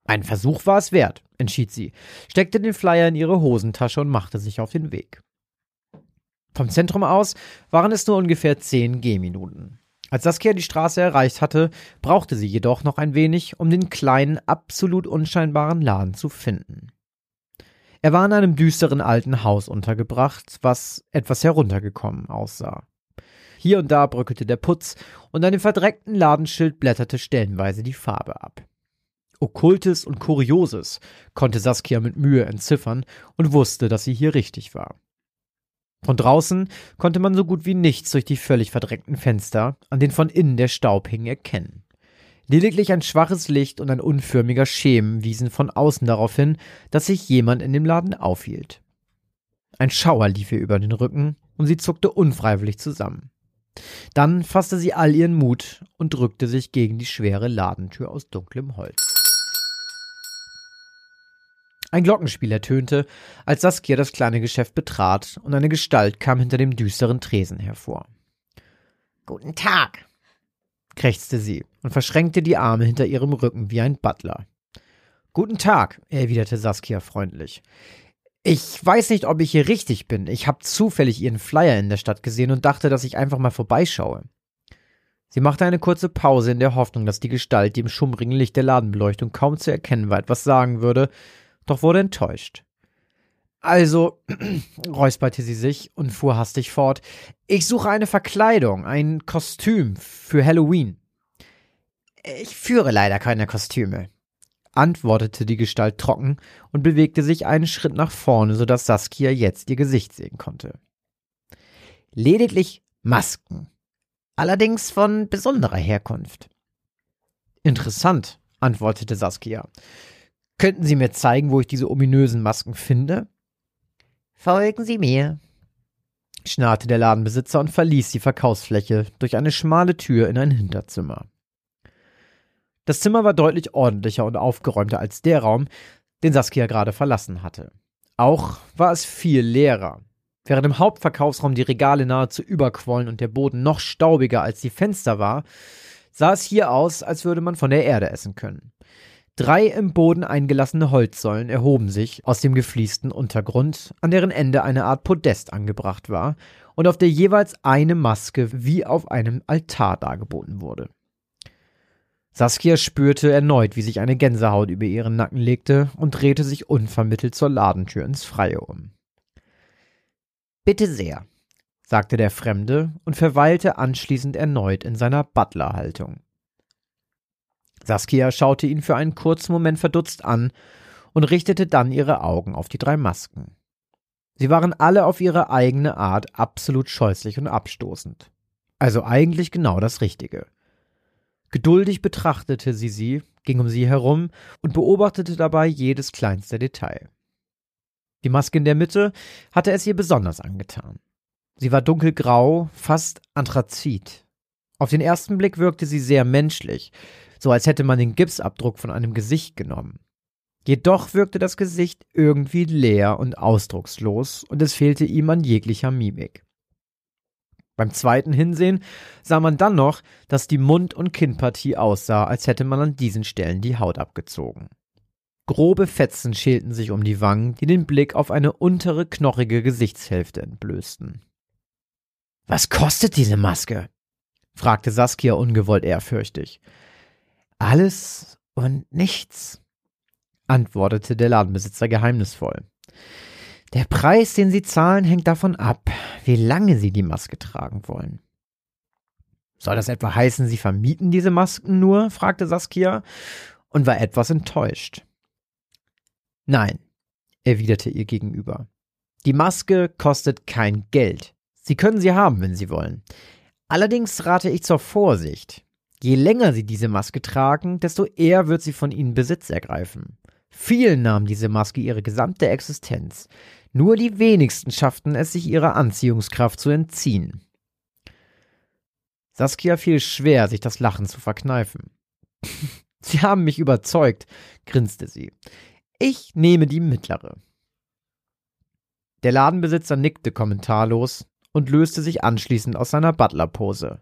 Ein Versuch war es wert, entschied sie, steckte den Flyer in ihre Hosentasche und machte sich auf den Weg. Vom Zentrum aus waren es nur ungefähr zehn Gehminuten. Als Saskia die Straße erreicht hatte, brauchte sie jedoch noch ein wenig, um den kleinen, absolut unscheinbaren Laden zu finden. Er war in einem düsteren alten Haus untergebracht, was etwas heruntergekommen aussah. Hier und da bröckelte der Putz und an dem verdreckten Ladenschild blätterte stellenweise die Farbe ab. Okkultes und Kurioses konnte Saskia mit Mühe entziffern und wusste, dass sie hier richtig war. Von draußen konnte man so gut wie nichts durch die völlig verdreckten Fenster, an denen von innen der Staub hing, erkennen. Lediglich ein schwaches Licht und ein unförmiger Schemen wiesen von außen darauf hin, dass sich jemand in dem Laden aufhielt. Ein Schauer lief ihr über den Rücken und sie zuckte unfreiwillig zusammen. Dann fasste sie all ihren Mut und drückte sich gegen die schwere Ladentür aus dunklem Holz. Ein Glockenspiel ertönte, als Saskia das kleine Geschäft betrat, und eine Gestalt kam hinter dem düsteren Tresen hervor. Guten Tag, krächzte sie und verschränkte die Arme hinter ihrem Rücken wie ein Butler. Guten Tag, erwiderte Saskia freundlich. Ich weiß nicht, ob ich hier richtig bin. Ich habe zufällig Ihren Flyer in der Stadt gesehen und dachte, dass ich einfach mal vorbeischaue. Sie machte eine kurze Pause in der Hoffnung, dass die Gestalt, die im schummrigen Licht der Ladenbeleuchtung kaum zu erkennen war, etwas sagen würde, doch wurde enttäuscht. Also, räusperte sie sich und fuhr hastig fort. Ich suche eine Verkleidung, ein Kostüm für Halloween. Ich führe leider keine Kostüme, antwortete die Gestalt trocken und bewegte sich einen Schritt nach vorne, so dass Saskia jetzt ihr Gesicht sehen konnte. Lediglich Masken, allerdings von besonderer Herkunft. Interessant, antwortete Saskia. Könnten Sie mir zeigen, wo ich diese ominösen Masken finde? Folgen Sie mir, schnarrte der Ladenbesitzer und verließ die Verkaufsfläche durch eine schmale Tür in ein Hinterzimmer. Das Zimmer war deutlich ordentlicher und aufgeräumter als der Raum, den Saskia gerade verlassen hatte. Auch war es viel leerer. Während im Hauptverkaufsraum die Regale nahezu überquollen und der Boden noch staubiger als die Fenster war, sah es hier aus, als würde man von der Erde essen können. Drei im Boden eingelassene Holzsäulen erhoben sich aus dem gefliesten Untergrund, an deren Ende eine Art Podest angebracht war und auf der jeweils eine Maske wie auf einem Altar dargeboten wurde. Saskia spürte erneut, wie sich eine Gänsehaut über ihren Nacken legte und drehte sich unvermittelt zur Ladentür ins Freie um. Bitte sehr, sagte der Fremde und verweilte anschließend erneut in seiner Butlerhaltung. Saskia schaute ihn für einen kurzen Moment verdutzt an und richtete dann ihre Augen auf die drei Masken. Sie waren alle auf ihre eigene Art absolut scheußlich und abstoßend. Also eigentlich genau das Richtige. Geduldig betrachtete sie sie, ging um sie herum und beobachtete dabei jedes kleinste Detail. Die Maske in der Mitte hatte es ihr besonders angetan. Sie war dunkelgrau, fast anthrazit. Auf den ersten Blick wirkte sie sehr menschlich, so als hätte man den Gipsabdruck von einem Gesicht genommen. Jedoch wirkte das Gesicht irgendwie leer und ausdruckslos, und es fehlte ihm an jeglicher Mimik. Beim zweiten Hinsehen sah man dann noch, dass die Mund- und Kinnpartie aussah, als hätte man an diesen Stellen die Haut abgezogen. Grobe Fetzen schälten sich um die Wangen, die den Blick auf eine untere knochige Gesichtshälfte entblößten. Was kostet diese Maske? fragte Saskia ungewollt ehrfürchtig. Alles und nichts, antwortete der Ladenbesitzer geheimnisvoll. Der Preis, den Sie zahlen, hängt davon ab, wie lange Sie die Maske tragen wollen. Soll das etwa heißen, Sie vermieten diese Masken nur? fragte Saskia und war etwas enttäuscht. Nein, erwiderte ihr gegenüber. Die Maske kostet kein Geld. Sie können sie haben, wenn Sie wollen. Allerdings rate ich zur Vorsicht. Je länger Sie diese Maske tragen, desto eher wird sie von Ihnen Besitz ergreifen. Vielen nahm diese Maske ihre gesamte Existenz. Nur die wenigsten schafften es, sich ihrer Anziehungskraft zu entziehen. Saskia fiel schwer, sich das Lachen zu verkneifen. Sie haben mich überzeugt, grinste sie. Ich nehme die mittlere. Der Ladenbesitzer nickte kommentarlos und löste sich anschließend aus seiner Butlerpose.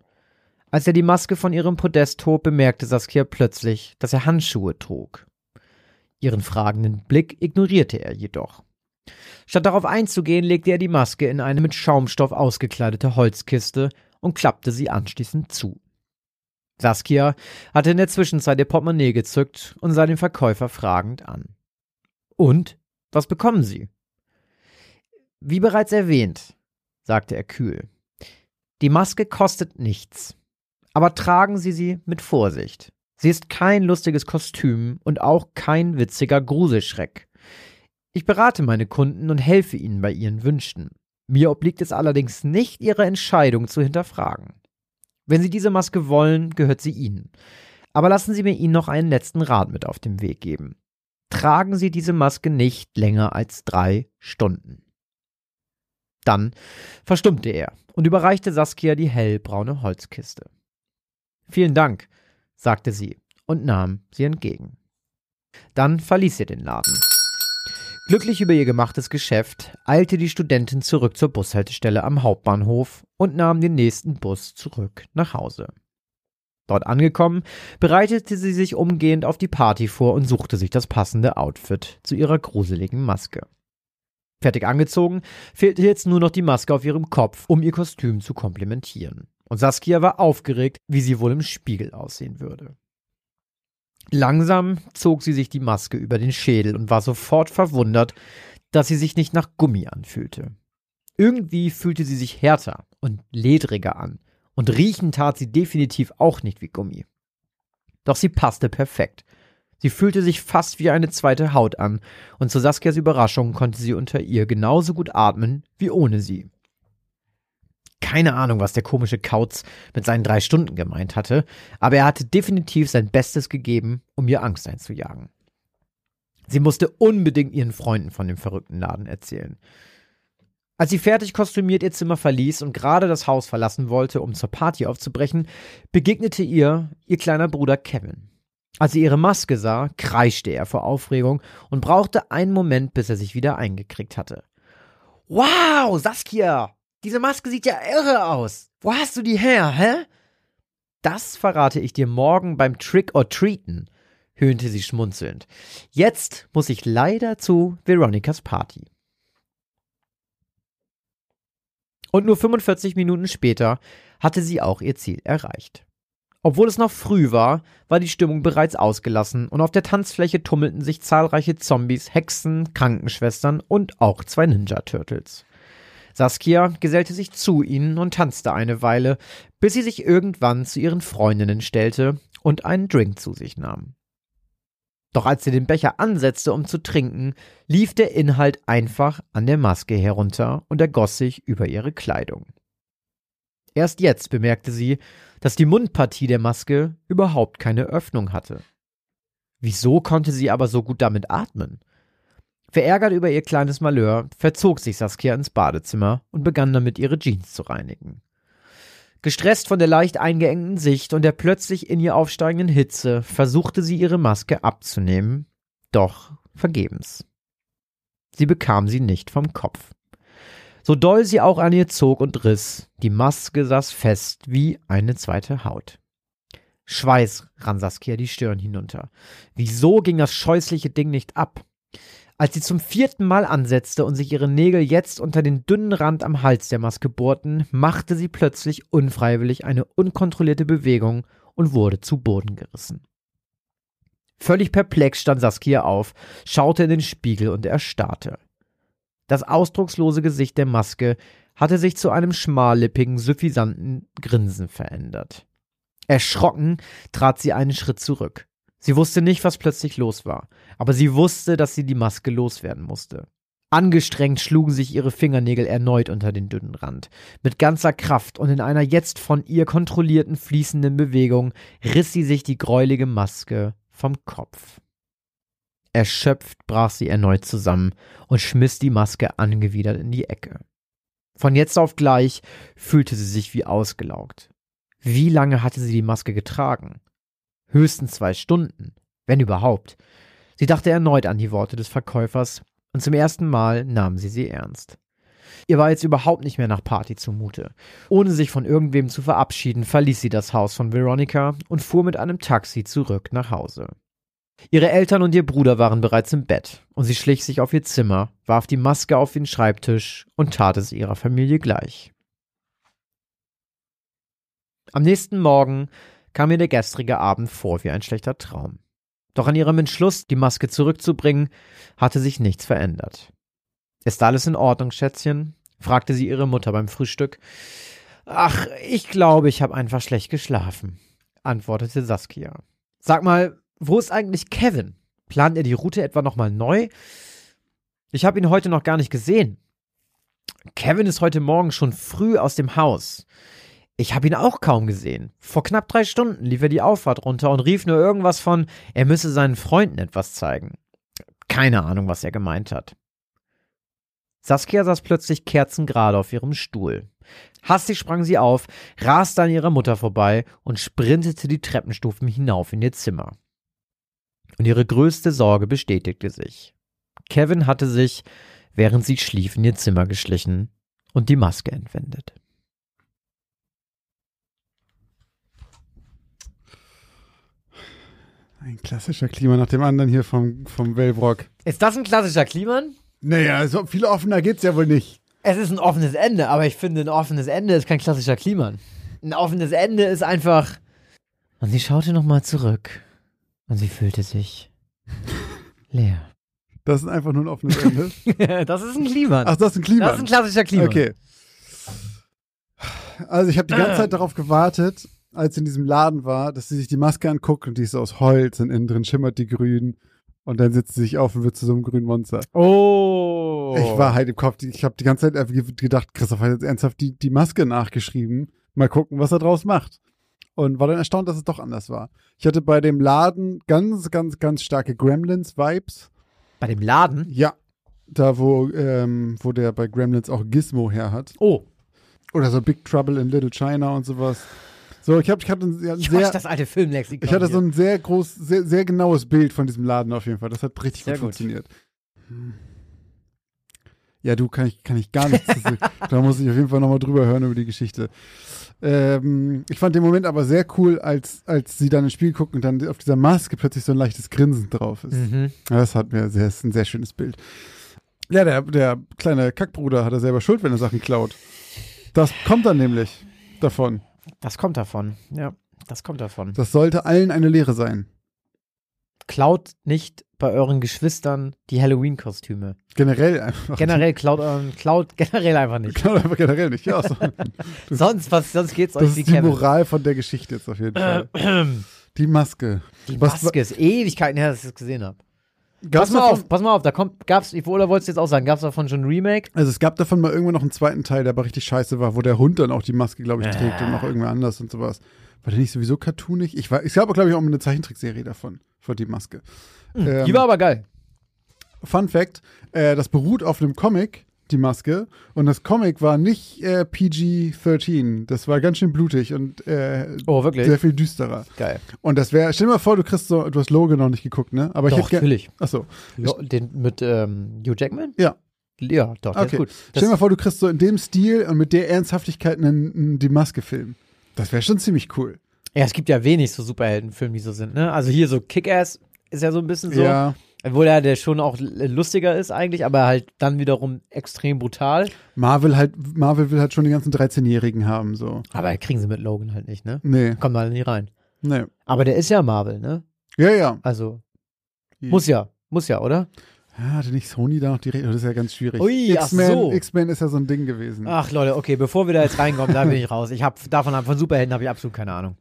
Als er die Maske von ihrem Podest hob, bemerkte Saskia plötzlich, dass er Handschuhe trug. Ihren fragenden Blick ignorierte er jedoch. Statt darauf einzugehen, legte er die Maske in eine mit Schaumstoff ausgekleidete Holzkiste und klappte sie anschließend zu. Saskia hatte in der Zwischenzeit ihr Portemonnaie gezückt und sah den Verkäufer fragend an. Und? Was bekommen Sie? Wie bereits erwähnt, sagte er kühl. Die Maske kostet nichts. Aber tragen Sie sie mit Vorsicht. Sie ist kein lustiges Kostüm und auch kein witziger Gruselschreck. Ich berate meine Kunden und helfe ihnen bei ihren Wünschen. Mir obliegt es allerdings nicht, ihre Entscheidung zu hinterfragen. Wenn Sie diese Maske wollen, gehört sie Ihnen. Aber lassen Sie mir Ihnen noch einen letzten Rat mit auf den Weg geben. Tragen Sie diese Maske nicht länger als drei Stunden. Dann verstummte er und überreichte Saskia die hellbraune Holzkiste. Vielen Dank, sagte sie und nahm sie entgegen. Dann verließ sie den Laden. Glücklich über ihr gemachtes Geschäft eilte die Studentin zurück zur Bushaltestelle am Hauptbahnhof und nahm den nächsten Bus zurück nach Hause. Dort angekommen, bereitete sie sich umgehend auf die Party vor und suchte sich das passende Outfit zu ihrer gruseligen Maske. Fertig angezogen, fehlte jetzt nur noch die Maske auf ihrem Kopf, um ihr Kostüm zu komplementieren. Und Saskia war aufgeregt, wie sie wohl im Spiegel aussehen würde. Langsam zog sie sich die Maske über den Schädel und war sofort verwundert, dass sie sich nicht nach Gummi anfühlte. Irgendwie fühlte sie sich härter und ledriger an, und riechen tat sie definitiv auch nicht wie Gummi. Doch sie passte perfekt. Sie fühlte sich fast wie eine zweite Haut an, und zu Saskias Überraschung konnte sie unter ihr genauso gut atmen wie ohne sie. Keine Ahnung, was der komische Kauz mit seinen drei Stunden gemeint hatte, aber er hatte definitiv sein Bestes gegeben, um ihr Angst einzujagen. Sie musste unbedingt ihren Freunden von dem verrückten Laden erzählen. Als sie fertig kostümiert ihr Zimmer verließ und gerade das Haus verlassen wollte, um zur Party aufzubrechen, begegnete ihr ihr kleiner Bruder Kevin. Als sie ihre Maske sah, kreischte er vor Aufregung und brauchte einen Moment, bis er sich wieder eingekriegt hatte. Wow, Saskia! Diese Maske sieht ja irre aus. Wo hast du die her, hä? Das verrate ich dir morgen beim Trick or Treaten, höhnte sie schmunzelnd. Jetzt muss ich leider zu Veronikas Party. Und nur 45 Minuten später hatte sie auch ihr Ziel erreicht. Obwohl es noch früh war, war die Stimmung bereits ausgelassen und auf der Tanzfläche tummelten sich zahlreiche Zombies, Hexen, Krankenschwestern und auch zwei Ninja Turtles. Saskia gesellte sich zu ihnen und tanzte eine Weile, bis sie sich irgendwann zu ihren Freundinnen stellte und einen Drink zu sich nahm. Doch als sie den Becher ansetzte, um zu trinken, lief der Inhalt einfach an der Maske herunter und ergoss sich über ihre Kleidung. Erst jetzt bemerkte sie, dass die Mundpartie der Maske überhaupt keine Öffnung hatte. Wieso konnte sie aber so gut damit atmen? Verärgert über ihr kleines Malheur verzog sich Saskia ins Badezimmer und begann damit ihre Jeans zu reinigen. Gestresst von der leicht eingeengten Sicht und der plötzlich in ihr aufsteigenden Hitze versuchte sie ihre Maske abzunehmen, doch vergebens. Sie bekam sie nicht vom Kopf. So doll sie auch an ihr zog und riss, die Maske saß fest wie eine zweite Haut. Schweiß rann Saskia die Stirn hinunter. Wieso ging das scheußliche Ding nicht ab? Als sie zum vierten Mal ansetzte und sich ihre Nägel jetzt unter den dünnen Rand am Hals der Maske bohrten, machte sie plötzlich unfreiwillig eine unkontrollierte Bewegung und wurde zu Boden gerissen. Völlig perplex stand Saskia auf, schaute in den Spiegel und erstarrte. Das ausdruckslose Gesicht der Maske hatte sich zu einem schmallippigen, suffisanten Grinsen verändert. Erschrocken trat sie einen Schritt zurück. Sie wusste nicht, was plötzlich los war, aber sie wusste, dass sie die Maske loswerden musste. Angestrengt schlugen sich ihre Fingernägel erneut unter den dünnen Rand. Mit ganzer Kraft und in einer jetzt von ihr kontrollierten fließenden Bewegung riss sie sich die gräuliche Maske vom Kopf. Erschöpft brach sie erneut zusammen und schmiss die Maske angewidert in die Ecke. Von jetzt auf gleich fühlte sie sich wie ausgelaugt. Wie lange hatte sie die Maske getragen? Höchstens zwei Stunden, wenn überhaupt. Sie dachte erneut an die Worte des Verkäufers, und zum ersten Mal nahm sie sie ernst. Ihr war jetzt überhaupt nicht mehr nach Party zumute. Ohne sich von irgendwem zu verabschieden, verließ sie das Haus von Veronica und fuhr mit einem Taxi zurück nach Hause. Ihre Eltern und ihr Bruder waren bereits im Bett, und sie schlich sich auf ihr Zimmer, warf die Maske auf den Schreibtisch und tat es ihrer Familie gleich. Am nächsten Morgen kam mir der gestrige Abend vor wie ein schlechter Traum. Doch an ihrem Entschluss, die Maske zurückzubringen, hatte sich nichts verändert. Ist alles in Ordnung, Schätzchen? fragte sie ihre Mutter beim Frühstück. Ach, ich glaube, ich habe einfach schlecht geschlafen, antwortete Saskia. Sag mal, wo ist eigentlich Kevin? Plant er die Route etwa nochmal neu? Ich habe ihn heute noch gar nicht gesehen. Kevin ist heute Morgen schon früh aus dem Haus. Ich habe ihn auch kaum gesehen. Vor knapp drei Stunden lief er die Auffahrt runter und rief nur irgendwas von, er müsse seinen Freunden etwas zeigen. Keine Ahnung, was er gemeint hat. Saskia saß plötzlich kerzengerade auf ihrem Stuhl. Hastig sprang sie auf, raste an ihrer Mutter vorbei und sprintete die Treppenstufen hinauf in ihr Zimmer. Und ihre größte Sorge bestätigte sich. Kevin hatte sich, während sie schlief, in ihr Zimmer geschlichen und die Maske entwendet. Ein klassischer Klima nach dem anderen hier vom, vom Wellbrock. Ist das ein klassischer Kliman? Naja, so viel offener geht's ja wohl nicht. Es ist ein offenes Ende, aber ich finde, ein offenes Ende ist kein klassischer Kliman. Ein offenes Ende ist einfach. Und sie schaute nochmal zurück. Und sie fühlte sich leer. Das ist einfach nur ein offenes Ende. das ist ein Kliman. Ach, das ist ein Klima. Das ist ein klassischer Kliman. Okay. Also ich habe die ganze Zeit darauf gewartet, als sie in diesem Laden war, dass sie sich die Maske anguckt und die ist aus Holz und innen drin schimmert die grün und dann setzt sie sich auf und wird zu so einem grünen Monster. Oh. Ich war halt im Kopf, ich habe die ganze Zeit gedacht, Christoph hat jetzt ernsthaft die, die Maske nachgeschrieben. Mal gucken, was er draus macht. Und war dann erstaunt, dass es doch anders war. Ich hatte bei dem Laden ganz, ganz, ganz starke Gremlins-Vibes. Bei dem Laden? Ja. Da, wo, ähm, wo der bei Gremlins auch Gizmo her hat. Oh. Oder so Big Trouble in Little China und sowas. So, ich, hab, ich hatte ein sehr, Ich sehr das alte Filmlexikon. ich hatte so hier. ein sehr groß, sehr, sehr genaues Bild von diesem Laden auf jeden Fall. Das hat richtig Sehr gut, gut. funktioniert. Hm. Ja, du kann ich, kann ich gar nichts. da muss ich auf jeden Fall nochmal drüber hören über die Geschichte. Ähm, ich fand den Moment aber sehr cool, als, als sie dann ins Spiel gucken und dann auf dieser Maske plötzlich so ein leichtes Grinsen drauf ist. Mhm. Ja, das hat mir sehr, ist ein sehr schönes Bild. Ja, der, der kleine Kackbruder hat er selber Schuld, wenn er Sachen klaut. Das kommt dann nämlich davon. Das kommt davon. Ja, das kommt davon. Das sollte allen eine Lehre sein. Klaut nicht bei euren Geschwistern die Halloween-Kostüme. Generell einfach. Generell klaut euren, klaut generell einfach nicht. Klaut einfach generell nicht. Ja, so. Sonst, was, sonst geht's euch Das ist die Kevin. Moral von der Geschichte jetzt auf jeden Fall. Die Maske. Die Was- Maske ist Ewigkeiten her, dass ich das gesehen habe. Gab's Pass mal davon- auf, pass mal auf, da kommt, gab's, oder wolltest du jetzt auch sagen, gab's davon schon ein Remake? Also es gab davon mal irgendwann noch einen zweiten Teil, der aber richtig scheiße war, wo der Hund dann auch die Maske, glaube ich, trägt und noch irgendwer anders und sowas. War der nicht sowieso cartoonig? Ich war, ich habe, glaube ich, auch mal eine Zeichentrickserie davon, von die Maske. Ähm, Die war aber geil. Fun Fact, äh, das beruht auf einem Comic, die Maske. Und das Comic war nicht äh, PG-13. Das war ganz schön blutig und äh, Oh, sehr viel düsterer. Geil. Und das wäre, stell dir mal vor, du kriegst so, du hast Logan noch nicht geguckt, ne? Aber ich Doch, hätte gerne. natürlich. Achso. Jo, den mit ähm, Hugh Jackman? Ja. Ja, doch, Okay. ist gut. Stell dir mal Das, vor, du kriegst so in dem Stil und mit der Ernsthaftigkeit einen, einen die Maske-Film. Das wäre schon ziemlich cool. ja, es gibt ja wenig so Superheldenfilme, die so sind, ne? Also hier so Kick-Ass ist ja so ein bisschen so. Ja. Obwohl er der schon auch lustiger ist eigentlich, aber halt dann wiederum extrem brutal. Marvel halt, Marvel will halt schon die ganzen 13-Jährigen haben, so. Aber kriegen sie mit Logan halt nicht, ne? Nee, Kommt mal nie rein. nee. Aber der ist ja Marvel, ne? Ja, ja. Also, muss ja. Muss ja, oder? Ja, hatte nicht Sony da noch die Rechte? Das ist ja ganz schwierig. Ui, X-Men, so. X-Men ist ja so ein Ding gewesen. Ach Leute, okay, bevor wir da jetzt reinkommen, da bin ich raus. Ich habe davon von Superhelden habe ich absolut keine Ahnung.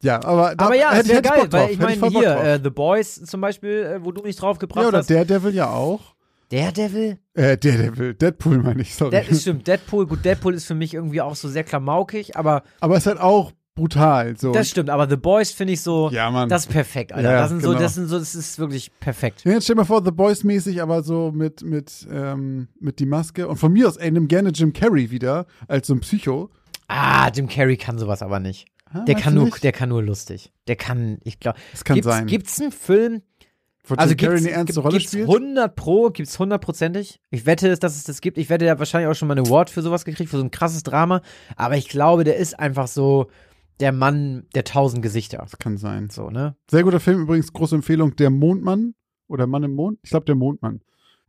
Ja, aber, da aber ja, hätte wäre geil, weil ich meine hier äh, The Boys zum Beispiel, äh, wo du mich drauf gebracht ja, oder hast. Daredevil ja auch. Daredevil? Äh, Daredevil, Deadpool meine ich, sorry. Das ist stimmt. Deadpool, gut, Deadpool ist für mich irgendwie auch so sehr klamaukig, aber aber es halt auch brutal, so. das stimmt. Aber The Boys finde ich so, ja, Mann. das ist perfekt, Alter. Ja, das sind so, genau. das sind so, das ist wirklich perfekt. Ja, jetzt stell dir mal vor, The Boys mäßig, aber so mit, mit, ähm, mit die Maske. Und von mir aus, ey, nimm gerne Jim Carrey wieder, als so ein Psycho. Ah, Jim Carrey kann sowas aber nicht. Ah, Der kann nur, nicht? der kann nur lustig. Der kann, ich glaube. Das kann gibt's, sein. Gibt's einen Film, Wo Also Jim Carrey eine ernste gibt, Rolle gibt's spielt. 100 Pro, gibt's hundertprozentig. Ich wette, dass es das gibt. Ich wette, der hat wahrscheinlich auch schon mal einen Award für sowas gekriegt, für so ein krasses Drama. Aber ich glaube, der ist einfach so der Mann der tausend Gesichter. Das kann sein. So, ne? Sehr guter Film, übrigens, große Empfehlung, Der Mondmann oder Mann im Mond. Ich glaube, Der Mondmann.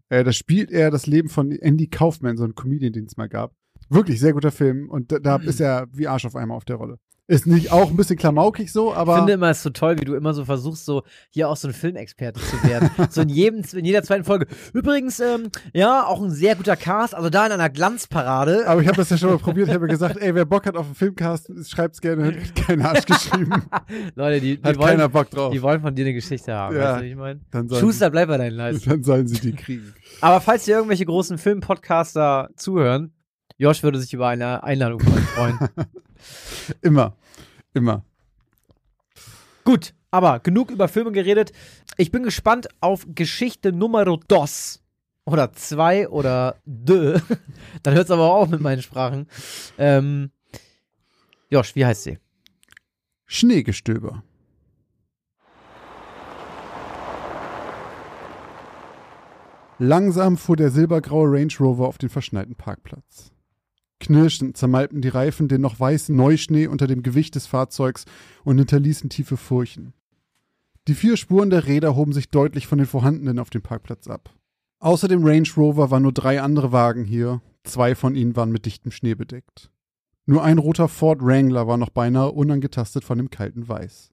Äh, da spielt er das Leben von Andy Kaufman, so ein Comedian, den es mal gab. Wirklich sehr guter Film und da, da ist er wie Arsch auf einmal auf der Rolle. Ist nicht auch ein bisschen klamaukig so, Ich aber finde immer es so toll, wie du immer so versuchst, so hier auch so ein Filmexperte zu werden. so in jedem, in jeder zweiten Folge. Übrigens, ähm, ja, auch ein sehr guter Cast, also da in einer Glanzparade. aber ich habe das ja schon mal probiert. Ich habe mir gesagt, ey, wer Bock hat auf einen Filmcast, schreibt's gerne. Hat kein Arsch geschrieben. Leute, die, die, Hat wollen, keiner Bock drauf. die wollen von dir eine Geschichte haben. Ja. Weißt du, wie ich meine? Schuster, bleib bei deinen Leisten. dann sollen sie die kriegen. Aber falls dir irgendwelche großen Filmpodcaster zuhören, Josh würde sich über eine Einladung von euch freuen. Immer. Immer. Gut, aber genug über Filme geredet. Ich bin gespannt auf Geschichte Numero dos. Oder zwei oder de. Dann hört es aber auch auf mit meinen Sprachen. Ähm, Josh, wie heißt sie? Schneegestöber. Langsam fuhr der silbergraue Range Rover auf den verschneiten Parkplatz. Knirschend zermalmten die Reifen den noch weißen Neuschnee unter dem Gewicht des Fahrzeugs und hinterließen tiefe Furchen. Die vier Spuren der Räder hoben sich deutlich von den vorhandenen auf dem Parkplatz ab. Außer dem Range Rover waren nur drei andere Wagen hier, zwei von ihnen waren mit dichtem Schnee bedeckt. Nur ein roter Ford Wrangler war noch beinahe unangetastet von dem kalten Weiß.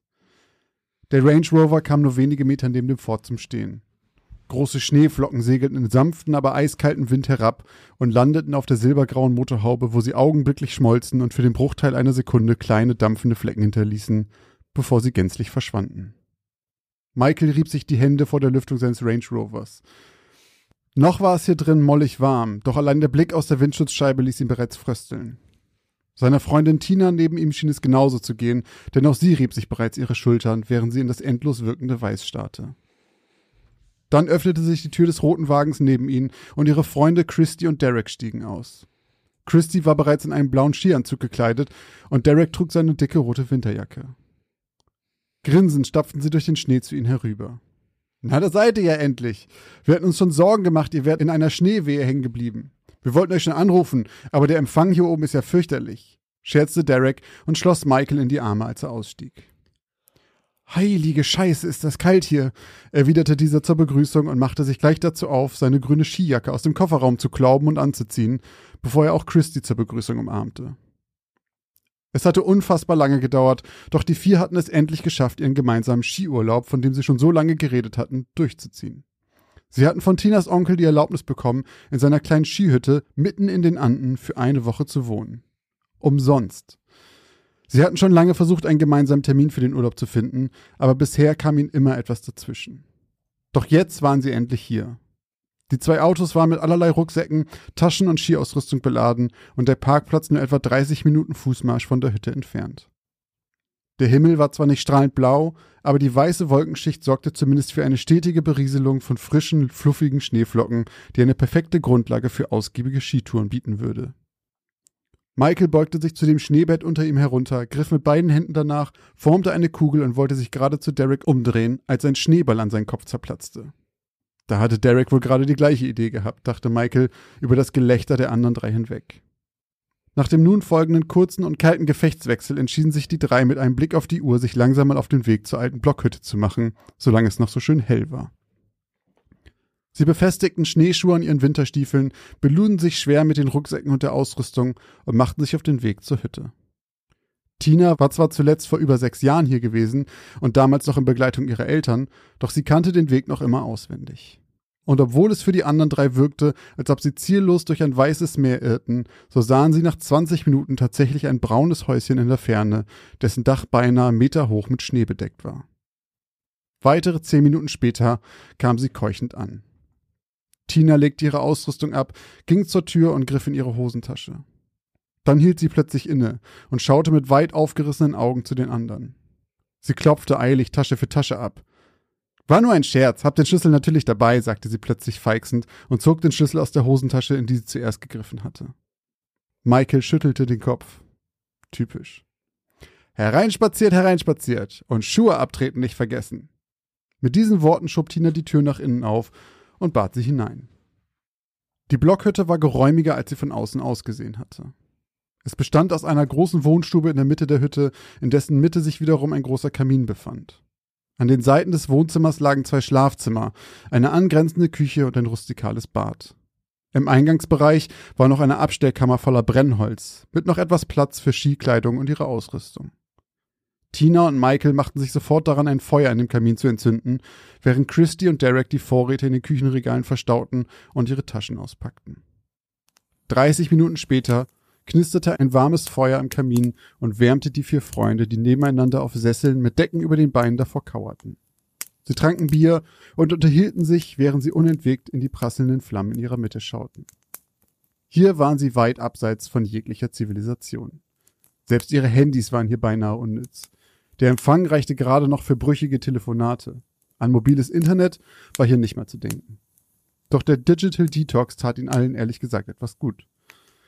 Der Range Rover kam nur wenige Meter neben dem Ford zum Stehen. Große Schneeflocken segelten in sanften, aber eiskalten Wind herab und landeten auf der silbergrauen Motorhaube, wo sie augenblicklich schmolzen und für den Bruchteil einer Sekunde kleine dampfende Flecken hinterließen, bevor sie gänzlich verschwanden. Michael rieb sich die Hände vor der Lüftung seines Range Rovers. Noch war es hier drin mollig warm, doch allein der Blick aus der Windschutzscheibe ließ ihn bereits frösteln. Seiner Freundin Tina neben ihm schien es genauso zu gehen, denn auch sie rieb sich bereits ihre Schultern, während sie in das endlos wirkende Weiß starrte. Dann öffnete sich die Tür des roten Wagens neben ihnen und ihre Freunde Christy und Derek stiegen aus. Christy war bereits in einen blauen Skianzug gekleidet und Derek trug seine dicke rote Winterjacke. Grinsend stapften sie durch den Schnee zu ihnen herüber. Na, da seid ihr ja endlich. Wir hatten uns schon Sorgen gemacht, ihr wärt in einer Schneewehe hängen geblieben. Wir wollten euch schon anrufen, aber der Empfang hier oben ist ja fürchterlich, scherzte Derek und schloss Michael in die Arme, als er ausstieg. Heilige Scheiße, ist das kalt hier, erwiderte dieser zur Begrüßung und machte sich gleich dazu auf, seine grüne Skijacke aus dem Kofferraum zu klauben und anzuziehen, bevor er auch Christy zur Begrüßung umarmte. Es hatte unfassbar lange gedauert, doch die vier hatten es endlich geschafft, ihren gemeinsamen Skiurlaub, von dem sie schon so lange geredet hatten, durchzuziehen. Sie hatten von Tinas Onkel die Erlaubnis bekommen, in seiner kleinen Skihütte mitten in den Anden für eine Woche zu wohnen. Umsonst. Sie hatten schon lange versucht, einen gemeinsamen Termin für den Urlaub zu finden, aber bisher kam ihnen immer etwas dazwischen. Doch jetzt waren sie endlich hier. Die zwei Autos waren mit allerlei Rucksäcken, Taschen und Skiausrüstung beladen und der Parkplatz nur etwa 30 Minuten Fußmarsch von der Hütte entfernt. Der Himmel war zwar nicht strahlend blau, aber die weiße Wolkenschicht sorgte zumindest für eine stetige Berieselung von frischen, fluffigen Schneeflocken, die eine perfekte Grundlage für ausgiebige Skitouren bieten würde. Michael beugte sich zu dem Schneebett unter ihm herunter, griff mit beiden Händen danach, formte eine Kugel und wollte sich gerade zu Derek umdrehen, als ein Schneeball an seinen Kopf zerplatzte. Da hatte Derek wohl gerade die gleiche Idee gehabt, dachte Michael über das Gelächter der anderen drei hinweg. Nach dem nun folgenden kurzen und kalten Gefechtswechsel entschieden sich die drei mit einem Blick auf die Uhr, sich langsam mal auf den Weg zur alten Blockhütte zu machen, solange es noch so schön hell war. Sie befestigten Schneeschuhe an ihren Winterstiefeln, beluden sich schwer mit den Rucksäcken und der Ausrüstung und machten sich auf den Weg zur Hütte. Tina war zwar zuletzt vor über sechs Jahren hier gewesen und damals noch in Begleitung ihrer Eltern, doch sie kannte den Weg noch immer auswendig. Und obwohl es für die anderen drei wirkte, als ob sie ziellos durch ein weißes Meer irrten, so sahen sie nach 20 Minuten tatsächlich ein braunes Häuschen in der Ferne, dessen Dach beinahe Meter hoch mit Schnee bedeckt war. Weitere zehn Minuten später kam sie keuchend an. Tina legte ihre Ausrüstung ab, ging zur Tür und griff in ihre Hosentasche. Dann hielt sie plötzlich inne und schaute mit weit aufgerissenen Augen zu den anderen. Sie klopfte eilig Tasche für Tasche ab. War nur ein Scherz, hab den Schlüssel natürlich dabei, sagte sie plötzlich feixend und zog den Schlüssel aus der Hosentasche, in die sie zuerst gegriffen hatte. Michael schüttelte den Kopf. Typisch. Hereinspaziert, hereinspaziert und Schuhe abtreten nicht vergessen. Mit diesen Worten schob Tina die Tür nach innen auf und bat sie hinein. Die Blockhütte war geräumiger, als sie von außen ausgesehen hatte. Es bestand aus einer großen Wohnstube in der Mitte der Hütte, in dessen Mitte sich wiederum ein großer Kamin befand. An den Seiten des Wohnzimmers lagen zwei Schlafzimmer, eine angrenzende Küche und ein rustikales Bad. Im Eingangsbereich war noch eine Abstellkammer voller Brennholz, mit noch etwas Platz für Skikleidung und ihre Ausrüstung. Tina und Michael machten sich sofort daran, ein Feuer in dem Kamin zu entzünden, während Christy und Derek die Vorräte in den Küchenregalen verstauten und ihre Taschen auspackten. 30 Minuten später knisterte ein warmes Feuer im Kamin und wärmte die vier Freunde, die nebeneinander auf Sesseln mit Decken über den Beinen davor kauerten. Sie tranken Bier und unterhielten sich, während sie unentwegt in die prasselnden Flammen in ihrer Mitte schauten. Hier waren sie weit abseits von jeglicher Zivilisation. Selbst ihre Handys waren hier beinahe unnütz. Der Empfang reichte gerade noch für brüchige Telefonate. An mobiles Internet war hier nicht mehr zu denken. Doch der Digital Detox tat ihnen allen ehrlich gesagt etwas gut.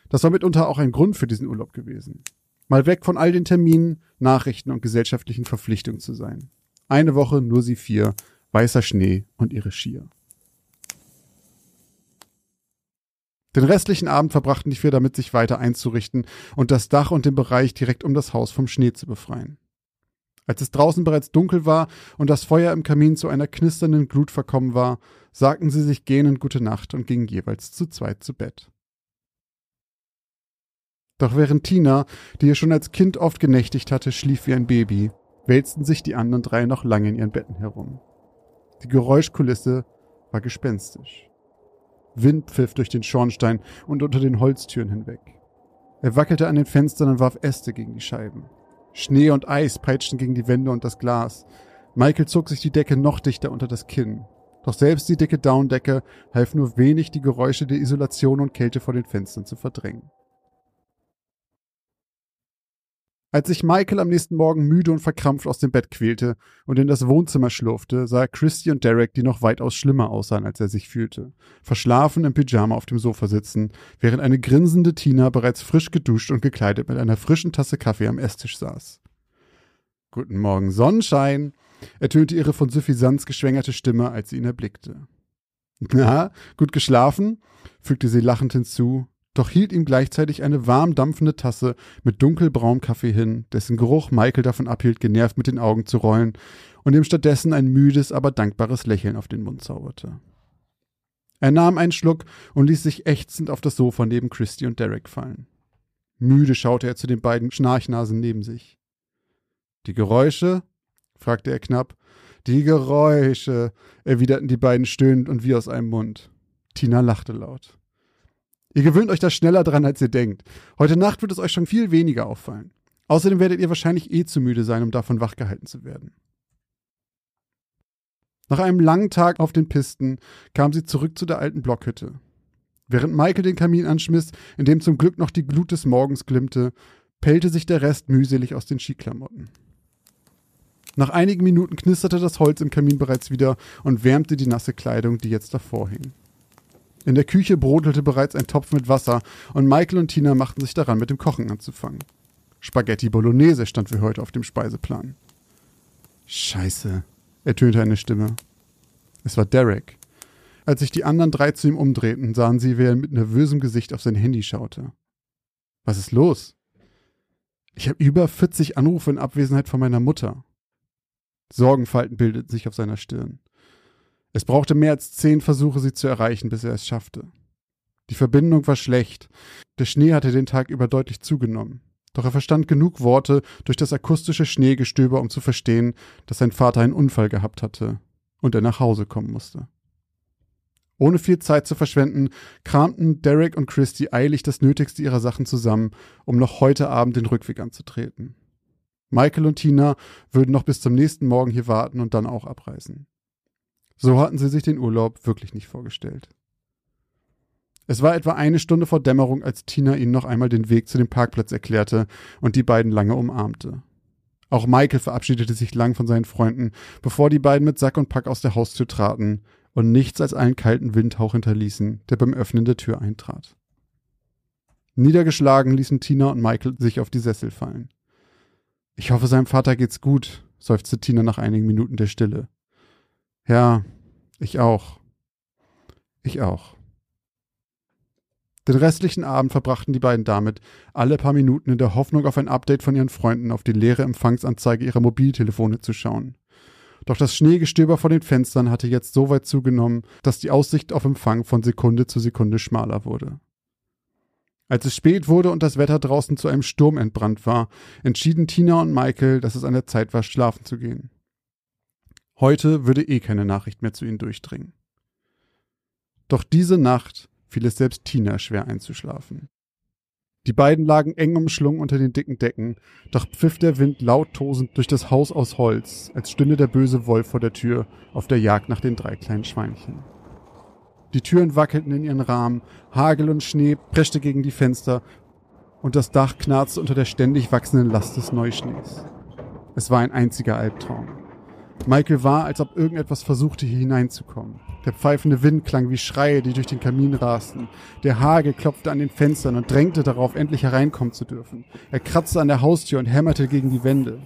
Das war mitunter auch ein Grund für diesen Urlaub gewesen. Mal weg von all den Terminen, Nachrichten und gesellschaftlichen Verpflichtungen zu sein. Eine Woche nur sie vier, weißer Schnee und ihre Skier. Den restlichen Abend verbrachten die vier damit, sich weiter einzurichten und das Dach und den Bereich direkt um das Haus vom Schnee zu befreien. Als es draußen bereits dunkel war und das Feuer im Kamin zu einer knisternden Glut verkommen war, sagten sie sich gähnend gute Nacht und gingen jeweils zu zweit zu Bett. Doch während Tina, die ihr schon als Kind oft genächtigt hatte, schlief wie ein Baby, wälzten sich die anderen drei noch lange in ihren Betten herum. Die Geräuschkulisse war gespenstisch. Wind pfiff durch den Schornstein und unter den Holztüren hinweg. Er wackelte an den Fenstern und warf Äste gegen die Scheiben. Schnee und Eis peitschten gegen die Wände und das Glas. Michael zog sich die Decke noch dichter unter das Kinn. Doch selbst die dicke Downdecke half nur wenig, die Geräusche der Isolation und Kälte vor den Fenstern zu verdrängen. Als sich Michael am nächsten Morgen müde und verkrampft aus dem Bett quälte und in das Wohnzimmer schlurfte, sah er Christy und Derek, die noch weitaus schlimmer aussahen, als er sich fühlte, verschlafen im Pyjama auf dem Sofa sitzen, während eine grinsende Tina bereits frisch geduscht und gekleidet mit einer frischen Tasse Kaffee am Esstisch saß. Guten Morgen, Sonnenschein, ertönte ihre von Suffisanz geschwängerte Stimme, als sie ihn erblickte. Na, gut geschlafen? fügte sie lachend hinzu, doch hielt ihm gleichzeitig eine warm dampfende Tasse mit dunkelbraunem Kaffee hin, dessen Geruch Michael davon abhielt, genervt mit den Augen zu rollen und ihm stattdessen ein müdes, aber dankbares Lächeln auf den Mund zauberte. Er nahm einen Schluck und ließ sich ächzend auf das Sofa neben Christy und Derek fallen. Müde schaute er zu den beiden Schnarchnasen neben sich. Die Geräusche? fragte er knapp. Die Geräusche, erwiderten die beiden stöhnend und wie aus einem Mund. Tina lachte laut. Ihr gewöhnt euch da schneller dran, als ihr denkt. Heute Nacht wird es euch schon viel weniger auffallen. Außerdem werdet ihr wahrscheinlich eh zu müde sein, um davon wachgehalten zu werden. Nach einem langen Tag auf den Pisten kam sie zurück zu der alten Blockhütte. Während Michael den Kamin anschmiss, in dem zum Glück noch die Glut des Morgens glimmte, pellte sich der Rest mühselig aus den Skiklamotten. Nach einigen Minuten knisterte das Holz im Kamin bereits wieder und wärmte die nasse Kleidung, die jetzt davor hing. In der Küche brodelte bereits ein Topf mit Wasser und Michael und Tina machten sich daran, mit dem Kochen anzufangen. Spaghetti Bolognese stand für heute auf dem Speiseplan. Scheiße, ertönte eine Stimme. Es war Derek. Als sich die anderen drei zu ihm umdrehten, sahen sie, wie er mit nervösem Gesicht auf sein Handy schaute. Was ist los? Ich habe über 40 Anrufe in Abwesenheit von meiner Mutter. Sorgenfalten bildeten sich auf seiner Stirn. Es brauchte mehr als zehn Versuche, sie zu erreichen, bis er es schaffte. Die Verbindung war schlecht. Der Schnee hatte den Tag über deutlich zugenommen. Doch er verstand genug Worte durch das akustische Schneegestöber, um zu verstehen, dass sein Vater einen Unfall gehabt hatte und er nach Hause kommen musste. Ohne viel Zeit zu verschwenden, kramten Derek und Christy eilig das Nötigste ihrer Sachen zusammen, um noch heute Abend den Rückweg anzutreten. Michael und Tina würden noch bis zum nächsten Morgen hier warten und dann auch abreisen. So hatten sie sich den Urlaub wirklich nicht vorgestellt. Es war etwa eine Stunde vor Dämmerung, als Tina ihnen noch einmal den Weg zu dem Parkplatz erklärte und die beiden lange umarmte. Auch Michael verabschiedete sich lang von seinen Freunden, bevor die beiden mit Sack und Pack aus der Haustür traten und nichts als einen kalten Windhauch hinterließen, der beim Öffnen der Tür eintrat. Niedergeschlagen ließen Tina und Michael sich auf die Sessel fallen. Ich hoffe, seinem Vater geht's gut, seufzte Tina nach einigen Minuten der Stille. Ja, ich auch. Ich auch. Den restlichen Abend verbrachten die beiden damit, alle paar Minuten in der Hoffnung auf ein Update von ihren Freunden auf die leere Empfangsanzeige ihrer Mobiltelefone zu schauen. Doch das Schneegestöber vor den Fenstern hatte jetzt so weit zugenommen, dass die Aussicht auf Empfang von Sekunde zu Sekunde schmaler wurde. Als es spät wurde und das Wetter draußen zu einem Sturm entbrannt war, entschieden Tina und Michael, dass es an der Zeit war, schlafen zu gehen. Heute würde eh keine Nachricht mehr zu ihnen durchdringen. Doch diese Nacht fiel es selbst Tina schwer einzuschlafen. Die beiden lagen eng umschlungen unter den dicken Decken, doch pfiff der Wind laut tosend durch das Haus aus Holz, als stünde der böse Wolf vor der Tür auf der Jagd nach den drei kleinen Schweinchen. Die Türen wackelten in ihren Rahmen, Hagel und Schnee preschte gegen die Fenster und das Dach knarzte unter der ständig wachsenden Last des Neuschnees. Es war ein einziger Albtraum. Michael war, als ob irgendetwas versuchte, hier hineinzukommen. Der pfeifende Wind klang wie Schreie, die durch den Kamin rasten. Der Hagel klopfte an den Fenstern und drängte darauf, endlich hereinkommen zu dürfen. Er kratzte an der Haustür und hämmerte gegen die Wände.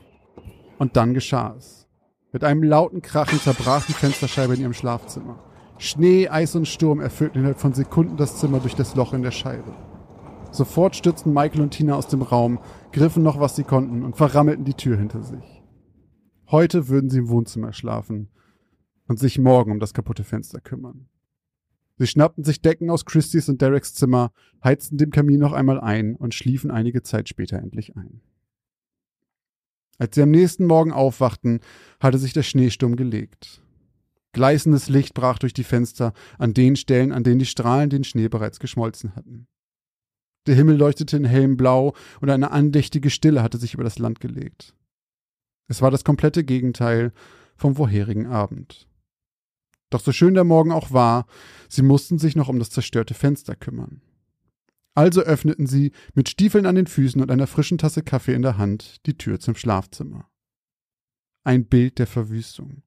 Und dann geschah es. Mit einem lauten Krachen zerbrach die Fensterscheibe in ihrem Schlafzimmer. Schnee, Eis und Sturm erfüllten innerhalb von Sekunden das Zimmer durch das Loch in der Scheibe. Sofort stürzten Michael und Tina aus dem Raum, griffen noch, was sie konnten und verrammelten die Tür hinter sich. Heute würden sie im Wohnzimmer schlafen und sich morgen um das kaputte Fenster kümmern. Sie schnappten sich Decken aus Christys und Dereks Zimmer, heizten den Kamin noch einmal ein und schliefen einige Zeit später endlich ein. Als sie am nächsten Morgen aufwachten, hatte sich der Schneesturm gelegt. Gleißendes Licht brach durch die Fenster an den Stellen, an denen die Strahlen den Schnee bereits geschmolzen hatten. Der Himmel leuchtete in hellem Blau und eine andächtige Stille hatte sich über das Land gelegt. Es war das komplette Gegenteil vom vorherigen Abend. Doch so schön der Morgen auch war, sie mussten sich noch um das zerstörte Fenster kümmern. Also öffneten sie mit Stiefeln an den Füßen und einer frischen Tasse Kaffee in der Hand die Tür zum Schlafzimmer. Ein Bild der Verwüstung.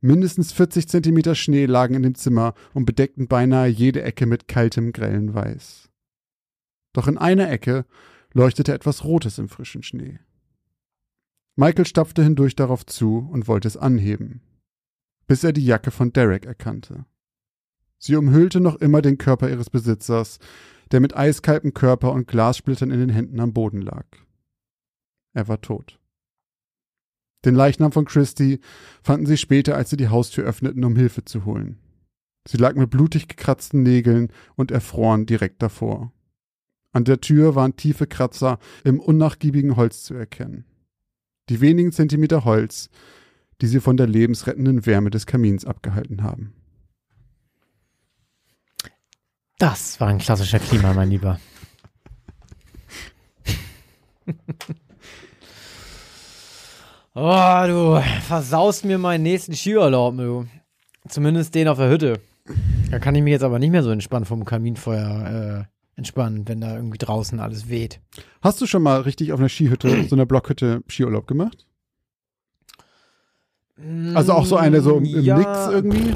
Mindestens 40 Zentimeter Schnee lagen in dem Zimmer und bedeckten beinahe jede Ecke mit kaltem, grellen Weiß. Doch in einer Ecke leuchtete etwas Rotes im frischen Schnee. Michael stapfte hindurch darauf zu und wollte es anheben, bis er die Jacke von Derek erkannte. Sie umhüllte noch immer den Körper ihres Besitzers, der mit eiskaltem Körper und Glassplittern in den Händen am Boden lag. Er war tot. Den Leichnam von Christy fanden sie später, als sie die Haustür öffneten, um Hilfe zu holen. Sie lag mit blutig gekratzten Nägeln und erfroren direkt davor. An der Tür waren tiefe Kratzer im unnachgiebigen Holz zu erkennen. Die wenigen Zentimeter Holz, die sie von der lebensrettenden Wärme des Kamins abgehalten haben. Das war ein klassischer Klima, mein Lieber. Oh, du versaust mir meinen nächsten Skiurlaub, du. Zumindest den auf der Hütte. Da kann ich mich jetzt aber nicht mehr so entspannen vom Kaminfeuer äh, entspannen, wenn da irgendwie draußen alles weht. Hast du schon mal richtig auf einer Skihütte, so einer Blockhütte, Skiurlaub gemacht? Also auch so eine so im, im Ja. Nix irgendwie?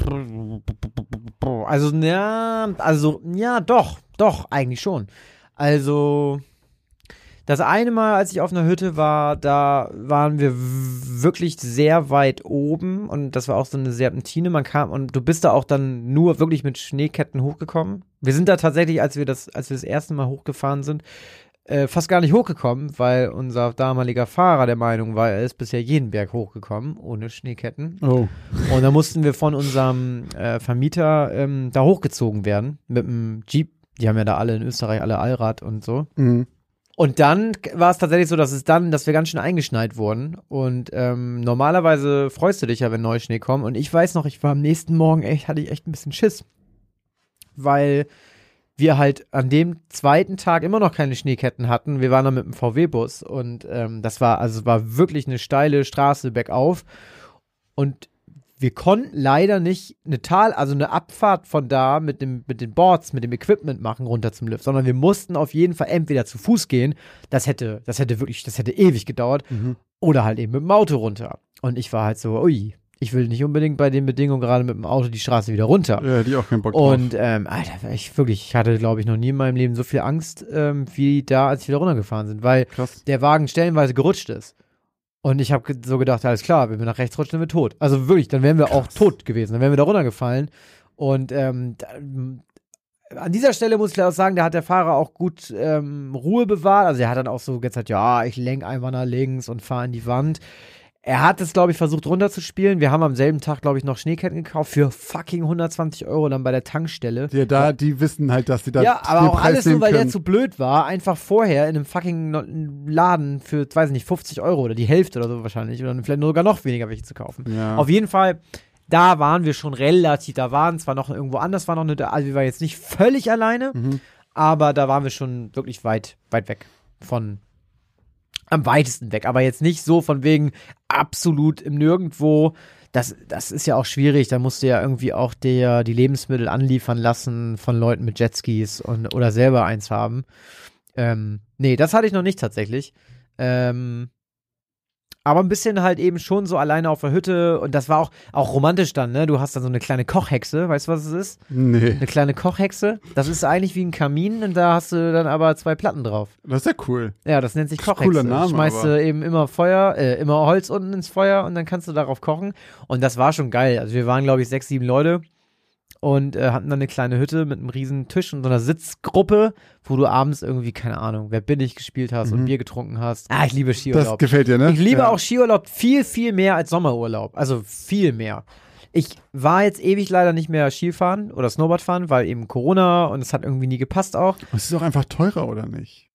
Also, ja, also, ja, doch, doch, eigentlich schon. Also, das eine Mal, als ich auf einer Hütte war, da waren wir wirklich sehr weit oben und das war auch so eine Serpentine. Man kam und du bist da auch dann nur wirklich mit Schneeketten hochgekommen. Wir sind da tatsächlich, als wir das, als wir das erste Mal hochgefahren sind, äh, fast gar nicht hochgekommen, weil unser damaliger Fahrer der Meinung war, er ist bisher jeden Berg hochgekommen, ohne Schneeketten. Oh. Und da mussten wir von unserem äh, Vermieter ähm, da hochgezogen werden mit dem Jeep. Die haben ja da alle in Österreich alle Allrad und so. Mhm. Und dann war es tatsächlich so, dass es dann, dass wir ganz schön eingeschneit wurden. Und ähm, normalerweise freust du dich ja, wenn Neuschnee kommt. Und ich weiß noch, ich war am nächsten Morgen echt, hatte ich echt ein bisschen Schiss. Weil wir halt an dem zweiten Tag immer noch keine Schneeketten hatten. Wir waren da mit dem VW-Bus und ähm, das war, also war wirklich eine steile Straße bergauf. Und wir konnten leider nicht eine Tal, also eine Abfahrt von da mit dem, mit den Boards, mit dem Equipment machen runter zum Lift, sondern wir mussten auf jeden Fall entweder zu Fuß gehen, das hätte, das hätte wirklich, das hätte ewig gedauert, Mhm. oder halt eben mit dem Auto runter. Und ich war halt so, ui, ich will nicht unbedingt bei den Bedingungen gerade mit dem Auto die Straße wieder runter. Ja, die auch keinen Bock drauf. Und ähm, Alter, ich wirklich, ich hatte, glaube ich, noch nie in meinem Leben so viel Angst ähm, wie da, als wir wieder runtergefahren sind, weil Krass. der Wagen stellenweise gerutscht ist. Und ich habe so gedacht, alles klar, wenn wir nach rechts rutschen, sind wir tot. Also wirklich, dann wären wir auch tot gewesen, dann wären wir da runtergefallen. Und ähm, da, an dieser Stelle muss ich auch sagen, da hat der Fahrer auch gut ähm, Ruhe bewahrt. Also er hat dann auch so gesagt, ja, ich lenk einfach nach links und fahre in die Wand. Er hat es, glaube ich, versucht runterzuspielen. Wir haben am selben Tag, glaube ich, noch Schneeketten gekauft für fucking 120 Euro dann bei der Tankstelle. Ja, da, die wissen halt, dass sie da Ja, aber auch Preis alles nur, weil der zu blöd war, einfach vorher in einem fucking Laden für, weiß ich nicht, 50 Euro oder die Hälfte oder so wahrscheinlich oder vielleicht sogar noch weniger welche zu kaufen. Ja. Auf jeden Fall, da waren wir schon relativ, da waren zwar noch irgendwo anders, war noch eine, also wir waren jetzt nicht völlig alleine, Mhm. aber da waren wir schon wirklich weit, weit weg von, am weitesten weg, aber jetzt nicht so von wegen absolut im Nirgendwo. Das, das ist ja auch schwierig, da musst du ja irgendwie auch der, die Lebensmittel anliefern lassen von Leuten mit Jetskis und, oder selber eins haben. Ähm, nee, das hatte ich noch nicht tatsächlich. Ähm, aber ein bisschen halt eben schon so alleine auf der Hütte und das war auch, auch romantisch dann, ne? Du hast dann so eine kleine Kochhexe, weißt du, was es ist? Nee, Eine kleine Kochhexe. Das ist eigentlich wie ein Kamin und da hast du dann aber zwei Platten drauf. das ist ja cool. Ja, das nennt sich Das Kochhexe. cooler Name, Schmeißt du eben immer Feuer, äh, immer Holz unten ins Feuer und dann kannst du darauf kochen. Und das war schon geil. Also wir waren, glaube ich, sechs, sieben Leute und äh, hatten dann eine kleine Hütte mit einem riesen Tisch und so einer Sitzgruppe, wo du abends irgendwie, keine Ahnung, wer bin ich gespielt hast und Mhm. Bier getrunken hast. Ah, ich liebe Das Skiurlaub. gefällt dir, ne? Ich liebe ja. auch Skiurlaub viel, viel mehr als Sommerurlaub. Also viel mehr. Ich war jetzt ewig leider nicht mehr Skifahren oder Snowboard fahren, weil eben Corona und es hat irgendwie nie gepasst auch. Es ist auch einfach teurer, oder nicht?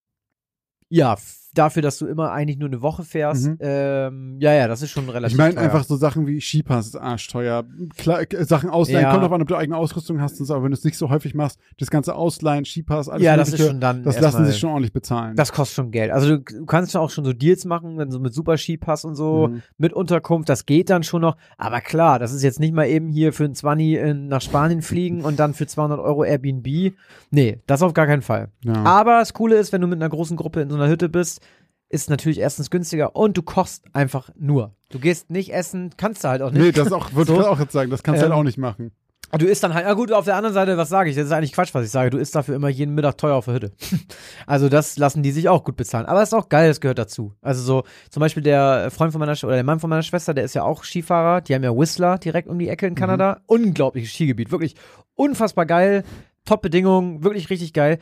Ja, dafür, dass du immer eigentlich nur eine Woche fährst. Mhm. Ähm, ja, ja, das ist schon relativ Ich meine einfach so Sachen wie Skipass ist arschteuer. Klar, äh, Sachen ausleihen, Ja. kommt drauf an, ob du eigene Ausrüstung hast, aber wenn du es nicht so häufig machst, das ganze Ausleihen, Skipass, alles Ja, das ist schon dann das lassen sich schon ordentlich bezahlen. Das kostet schon Geld. Also du, du kannst schon auch schon so Deals machen, wenn so mit Super Skipass und so, Mhm. mit Unterkunft, das geht dann schon noch. Aber klar, das ist jetzt nicht mal eben hier für ein 20 in, nach Spanien fliegen und dann für 200 Euro Airbnb. Nee, das auf gar keinen Fall. ja. Aber das Coole ist, wenn du mit einer großen Gruppe in so einer Hütte bist, ist natürlich erstens günstiger und du kochst einfach nur. Du gehst nicht essen, kannst du halt auch nicht. Nee, das auch, würde So. ich auch jetzt sagen, das kannst du Ähm, halt auch nicht machen. Du isst dann halt, na gut, auf der anderen Seite, was sage ich? Das ist eigentlich Quatsch, was ich sage. Du isst dafür immer jeden Mittag teuer auf der Hütte. also das lassen die sich auch gut bezahlen. Aber das ist auch geil, das gehört dazu. Also so, zum Beispiel der Freund von meiner, Sch- oder der Mann von meiner Schwester, der ist ja auch Skifahrer. Die haben ja Whistler direkt um die Ecke in Kanada. Unglaubliches Skigebiet. Wirklich unfassbar geil. Top-Bedingungen. Wirklich richtig geil.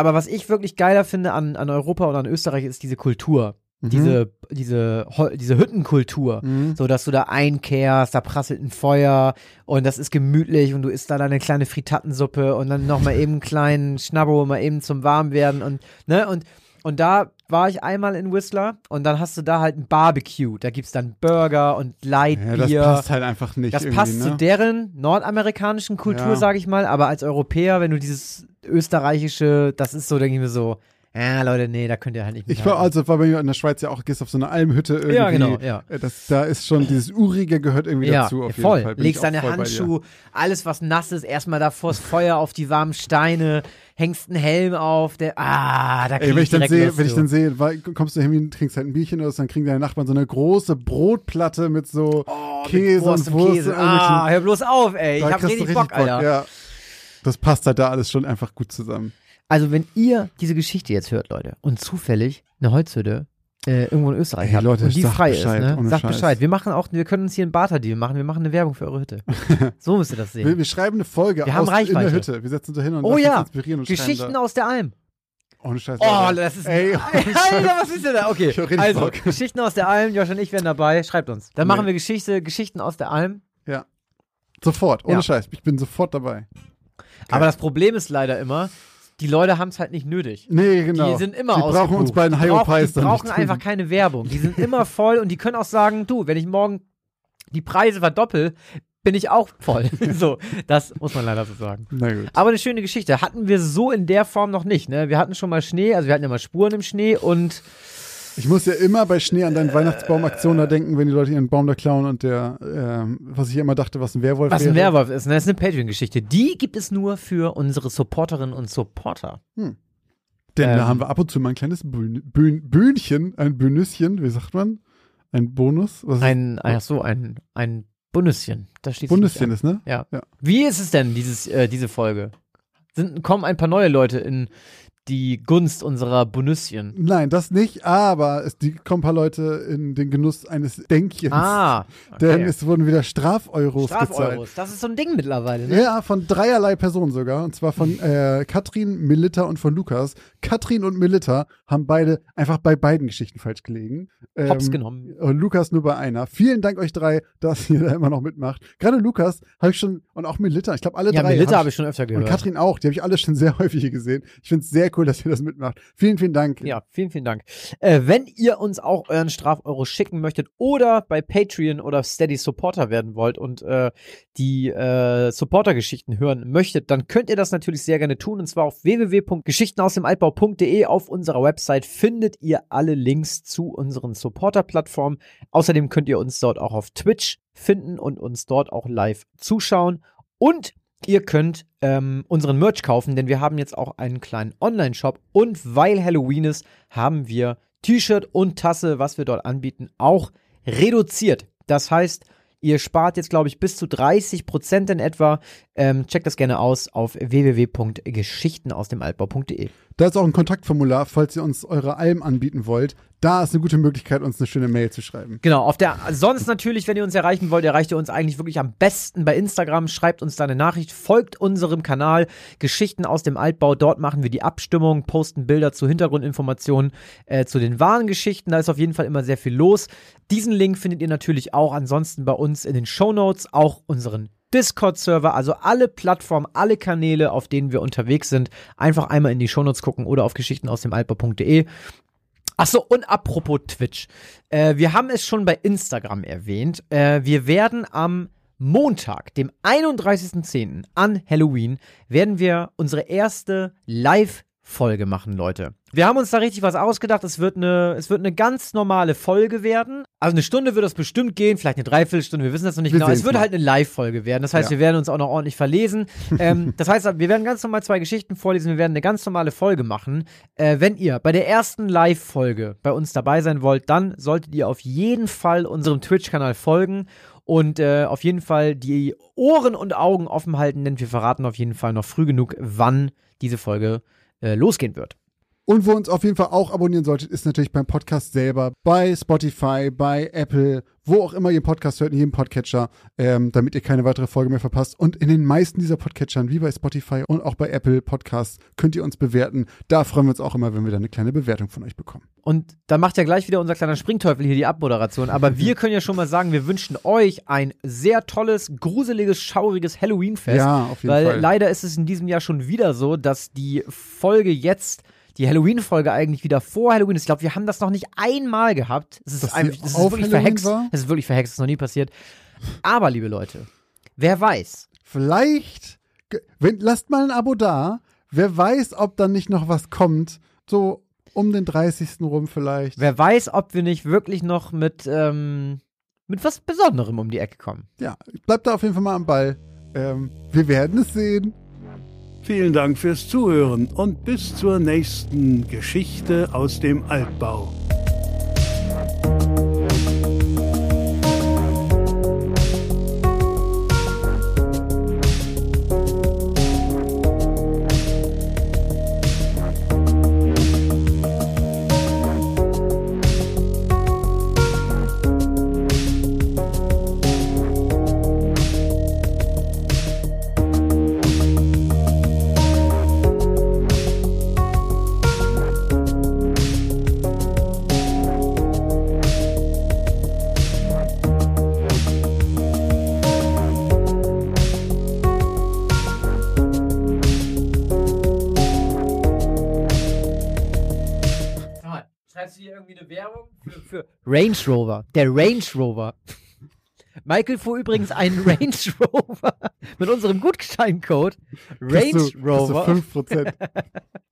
Aber was ich wirklich geiler finde an, an Europa und an Österreich ist diese Kultur. Mhm. Diese, diese, diese Hüttenkultur. Mhm. So, dass du da einkehrst, da prasselt ein Feuer und das ist gemütlich und du isst da deine kleine Frittatensuppe und dann noch mal eben einen kleinen Schnabbo, mal eben zum Warmwerden und, ne, und, und da war ich einmal in Whistler und dann hast du da halt ein Barbecue. Da gibt's dann Burger und Ja, das Lightbier. passt halt einfach nicht. Das passt ne? zu deren nordamerikanischen Kultur, Ja. sag ich mal, aber als Europäer, wenn du dieses österreichische, das ist so, denke ich mir so, Ja, Leute, nee, da könnt ihr halt nicht Ich war also war bei mir in der Schweiz ja auch, gehst auf so eine Almhütte irgendwie. Ja, genau, ja. Äh, Das, da ist schon dieses Urige gehört irgendwie ja, dazu. Auf voll. jeden Fall. Bin Legst ich deine. Handschuhe, alles was nass ist, erstmal da vors Feuer auf die warmen Steine, hängst einen Helm auf, der, ah, da krieg Ey, wenn ich dann direkt sehe, wenn ich dann sehe, kommst du hin, trinkst halt ein Bierchen oder so, dann kriegen deine Nachbarn so eine große Brotplatte mit so Oh, mit Käse Wurst und Wurst. Käse. und irgendwelchen- Ah, hör bloß auf, ey. Ich hab du richtig Bock, Alter. Ja. Das passt halt da alles schon einfach gut zusammen. Also, wenn ihr diese Geschichte jetzt hört, Leute, und zufällig eine Holzhütte äh, irgendwo in Österreich Ey, habt Leute, und die frei Bescheid, ist, ne? Sagt Scheiß. Bescheid. Wir machen auch, wir können uns hier einen Barter-Deal machen. Wir machen eine Werbung für eure Hütte. so müsst ihr das sehen. Wir, wir schreiben eine Folge Wir haben aus, in der. Hütte. Wir setzen uns da hin und Oh ja, inspirieren und Geschichten aus der Alm. Ohne Scheiß. Oh, Leute. das ist Ey, Alter, was ist denn da? Okay, also Bock. Geschichten aus der Alm. Josh und ich werden dabei. Schreibt uns. Dann Nee. machen wir Geschichte, Geschichten aus der Alm. ja. Sofort, ohne Ja. Scheiß. Ich bin sofort dabei. Aber das Problem ist leider immer, die Leute haben es halt nicht nötig. Nee, genau. Die sind immer Die brauchen uns bei den High-Preis Die brauchen einfach tun. keine Werbung. Die sind immer voll und die können auch sagen, du, wenn ich morgen die Preise verdoppel, bin ich auch voll. so, das muss man leider so sagen. Na gut. Aber eine schöne Geschichte. Hatten wir so in der Form noch nicht. Ne? Wir hatten schon mal Schnee, also wir hatten ja mal Spuren im Schnee und Ich muss ja immer bei Schnee an deine Weihnachtsbaumaktion da denken, wenn die Leute ihren Baum da klauen und der, ähm, was ich immer dachte, was ein Werwolf was wäre. ein Werwolf ist. Ne? Das ist eine Patreon-Geschichte. Die gibt es nur für unsere Supporterinnen und Supporter. Denn Ähm. da haben wir ab und zu mal ein kleines Bühn, Bühn, Bühnchen, ein Bünüsschen, wie sagt man? Ein Bonus? Was ist Ein, ach so, ein, ein Bundesschen. Da steht Bundesschen ist, ne? Ja. Ja. Wie ist es denn, dieses, äh, diese Folge? Sind, kommen ein paar neue Leute in die Gunst unserer Bonüsschen? Nein, das nicht, aber es die kommen ein paar Leute in den Genuss eines Denkchens. Ah, Denn okay. es wurden wieder Strafeuros gezahlt. Strafeuros. Das ist so ein Ding mittlerweile, ne? Ja, von dreierlei Personen sogar. Und zwar von äh, Katrin, Melitta und von Lukas. Katrin und Melitta haben beide einfach bei beiden Geschichten falsch gelegen. Ähm, Hops genommen. Und Lukas nur bei einer. Vielen Dank euch drei, dass ihr da immer noch mitmacht. Gerade Lukas habe ich schon, und auch Melitta, ich glaube alle Ja, drei. Melitta hab habe ich schon öfter Und gehört. Katrin auch, die habe ich alle schon sehr häufig hier gesehen. Ich finde es sehr cool, dass ihr das mitmacht. Vielen, vielen Dank. Ja, vielen, vielen Dank. Äh, wenn ihr uns auch euren Strafeuro schicken möchtet oder bei Patreon oder Steady Supporter werden wollt und äh, die äh, Supporter-Geschichten hören möchtet, dann könnt ihr das natürlich sehr gerne tun. Und zwar auf www.geschichtenausdemaltbau.de. Auf unserer Website findet ihr alle Links zu unseren Supporter-Plattformen. Außerdem könnt ihr uns dort auch auf Twitch finden und uns dort auch live zuschauen. Und Ihr könnt ähm, unseren Merch kaufen, denn wir haben jetzt auch einen kleinen Online-Shop und weil Halloween ist, haben wir T-Shirt und Tasse, was wir dort anbieten, auch reduziert. Das heißt, ihr spart jetzt, glaube ich, bis zu 30 Prozent in etwa. Ähm, checkt das gerne aus auf www.geschichtenausdemaltbau.de. Da ist auch ein Kontaktformular, falls ihr uns eure Alben anbieten wollt. Da ist eine gute Möglichkeit, uns eine schöne Mail zu schreiben. Genau, auf der sonst natürlich, wenn ihr uns erreichen wollt, erreicht ihr uns eigentlich wirklich am besten bei Instagram. Schreibt uns da eine Nachricht, folgt unserem Kanal Geschichten aus dem Altbau. Dort machen wir die Abstimmung, posten Bilder zu Hintergrundinformationen, äh, zu den wahren Geschichten. Da ist auf jeden Fall immer sehr viel los. Diesen Link findet ihr natürlich auch ansonsten bei uns in den Show Notes, auch unseren Discord-Server, also alle Plattformen, alle Kanäle, auf denen wir unterwegs sind. Einfach einmal in die Shownotes gucken oder auf geschichtenausdemaltbau.de. Ach so, und apropos Twitch. Äh, wir haben es schon bei Instagram erwähnt. Äh, wir werden am Montag, dem 31.10. an Halloween, werden wir unsere erste Live-Folge machen, Leute. Wir haben uns da richtig was ausgedacht. Es wird eine, es wird eine ganz normale Folge werden. Also eine Stunde wird es bestimmt gehen, vielleicht eine Dreiviertelstunde, wir wissen das noch nicht Wir genau. Es wird mal. halt eine Live-Folge werden. Das heißt, Ja. wir werden uns auch noch ordentlich verlesen. ähm, das heißt, wir werden ganz normal zwei Geschichten vorlesen. Wir werden eine ganz normale Folge machen. Äh, wenn ihr bei der ersten Live-Folge bei uns dabei sein wollt, dann solltet ihr auf jeden Fall unserem Twitch-Kanal folgen und äh, auf jeden Fall die Ohren und Augen offen halten, denn wir verraten auf jeden Fall noch früh genug, wann diese Folge äh, losgehen wird. Und wo uns auf jeden Fall auch abonnieren solltet, ist natürlich beim Podcast selber, bei Spotify, bei Apple, wo auch immer ihr Podcast hört, in jedem Podcatcher, ähm, damit ihr keine weitere Folge mehr verpasst. Und in den meisten dieser Podcatchern, wie bei Spotify und auch bei Apple Podcasts, könnt ihr uns bewerten. Da freuen wir uns auch immer, wenn wir dann eine kleine Bewertung von euch bekommen. Und da macht ja gleich wieder unser kleiner Springteufel hier die Abmoderation. Aber wir können ja schon mal sagen, wir wünschen euch ein sehr tolles, gruseliges, schauriges Halloween-Fest. Ja, auf jeden weil Fall. leider ist es in diesem Jahr schon wieder so, dass die Folge jetzt, die Halloween-Folge eigentlich wieder vor Halloween ist. Ich glaube, wir haben das noch nicht einmal gehabt. Es ist, einfach, das ist wirklich Halloween verhext. war? Es ist wirklich verhext, das ist noch nie passiert. Aber, liebe Leute, wer weiß, Vielleicht, wenn, lasst mal ein Abo da. Wer weiß, ob dann nicht noch was kommt, So um den 30. rum vielleicht. Wer weiß, ob wir nicht wirklich noch mit, ähm, mit was Besonderem um die Ecke kommen. Ja, bleibt da auf jeden Fall mal am Ball. Ähm, wir werden es sehen. Vielen Dank fürs Zuhören und bis zur nächsten Geschichte aus dem Altbau. Range Rover? Der Range Rover. Michael fuhr übrigens einen Range Rover mit unserem Gutscheincode Range Kriegst du- kriegst du Rover. 5%.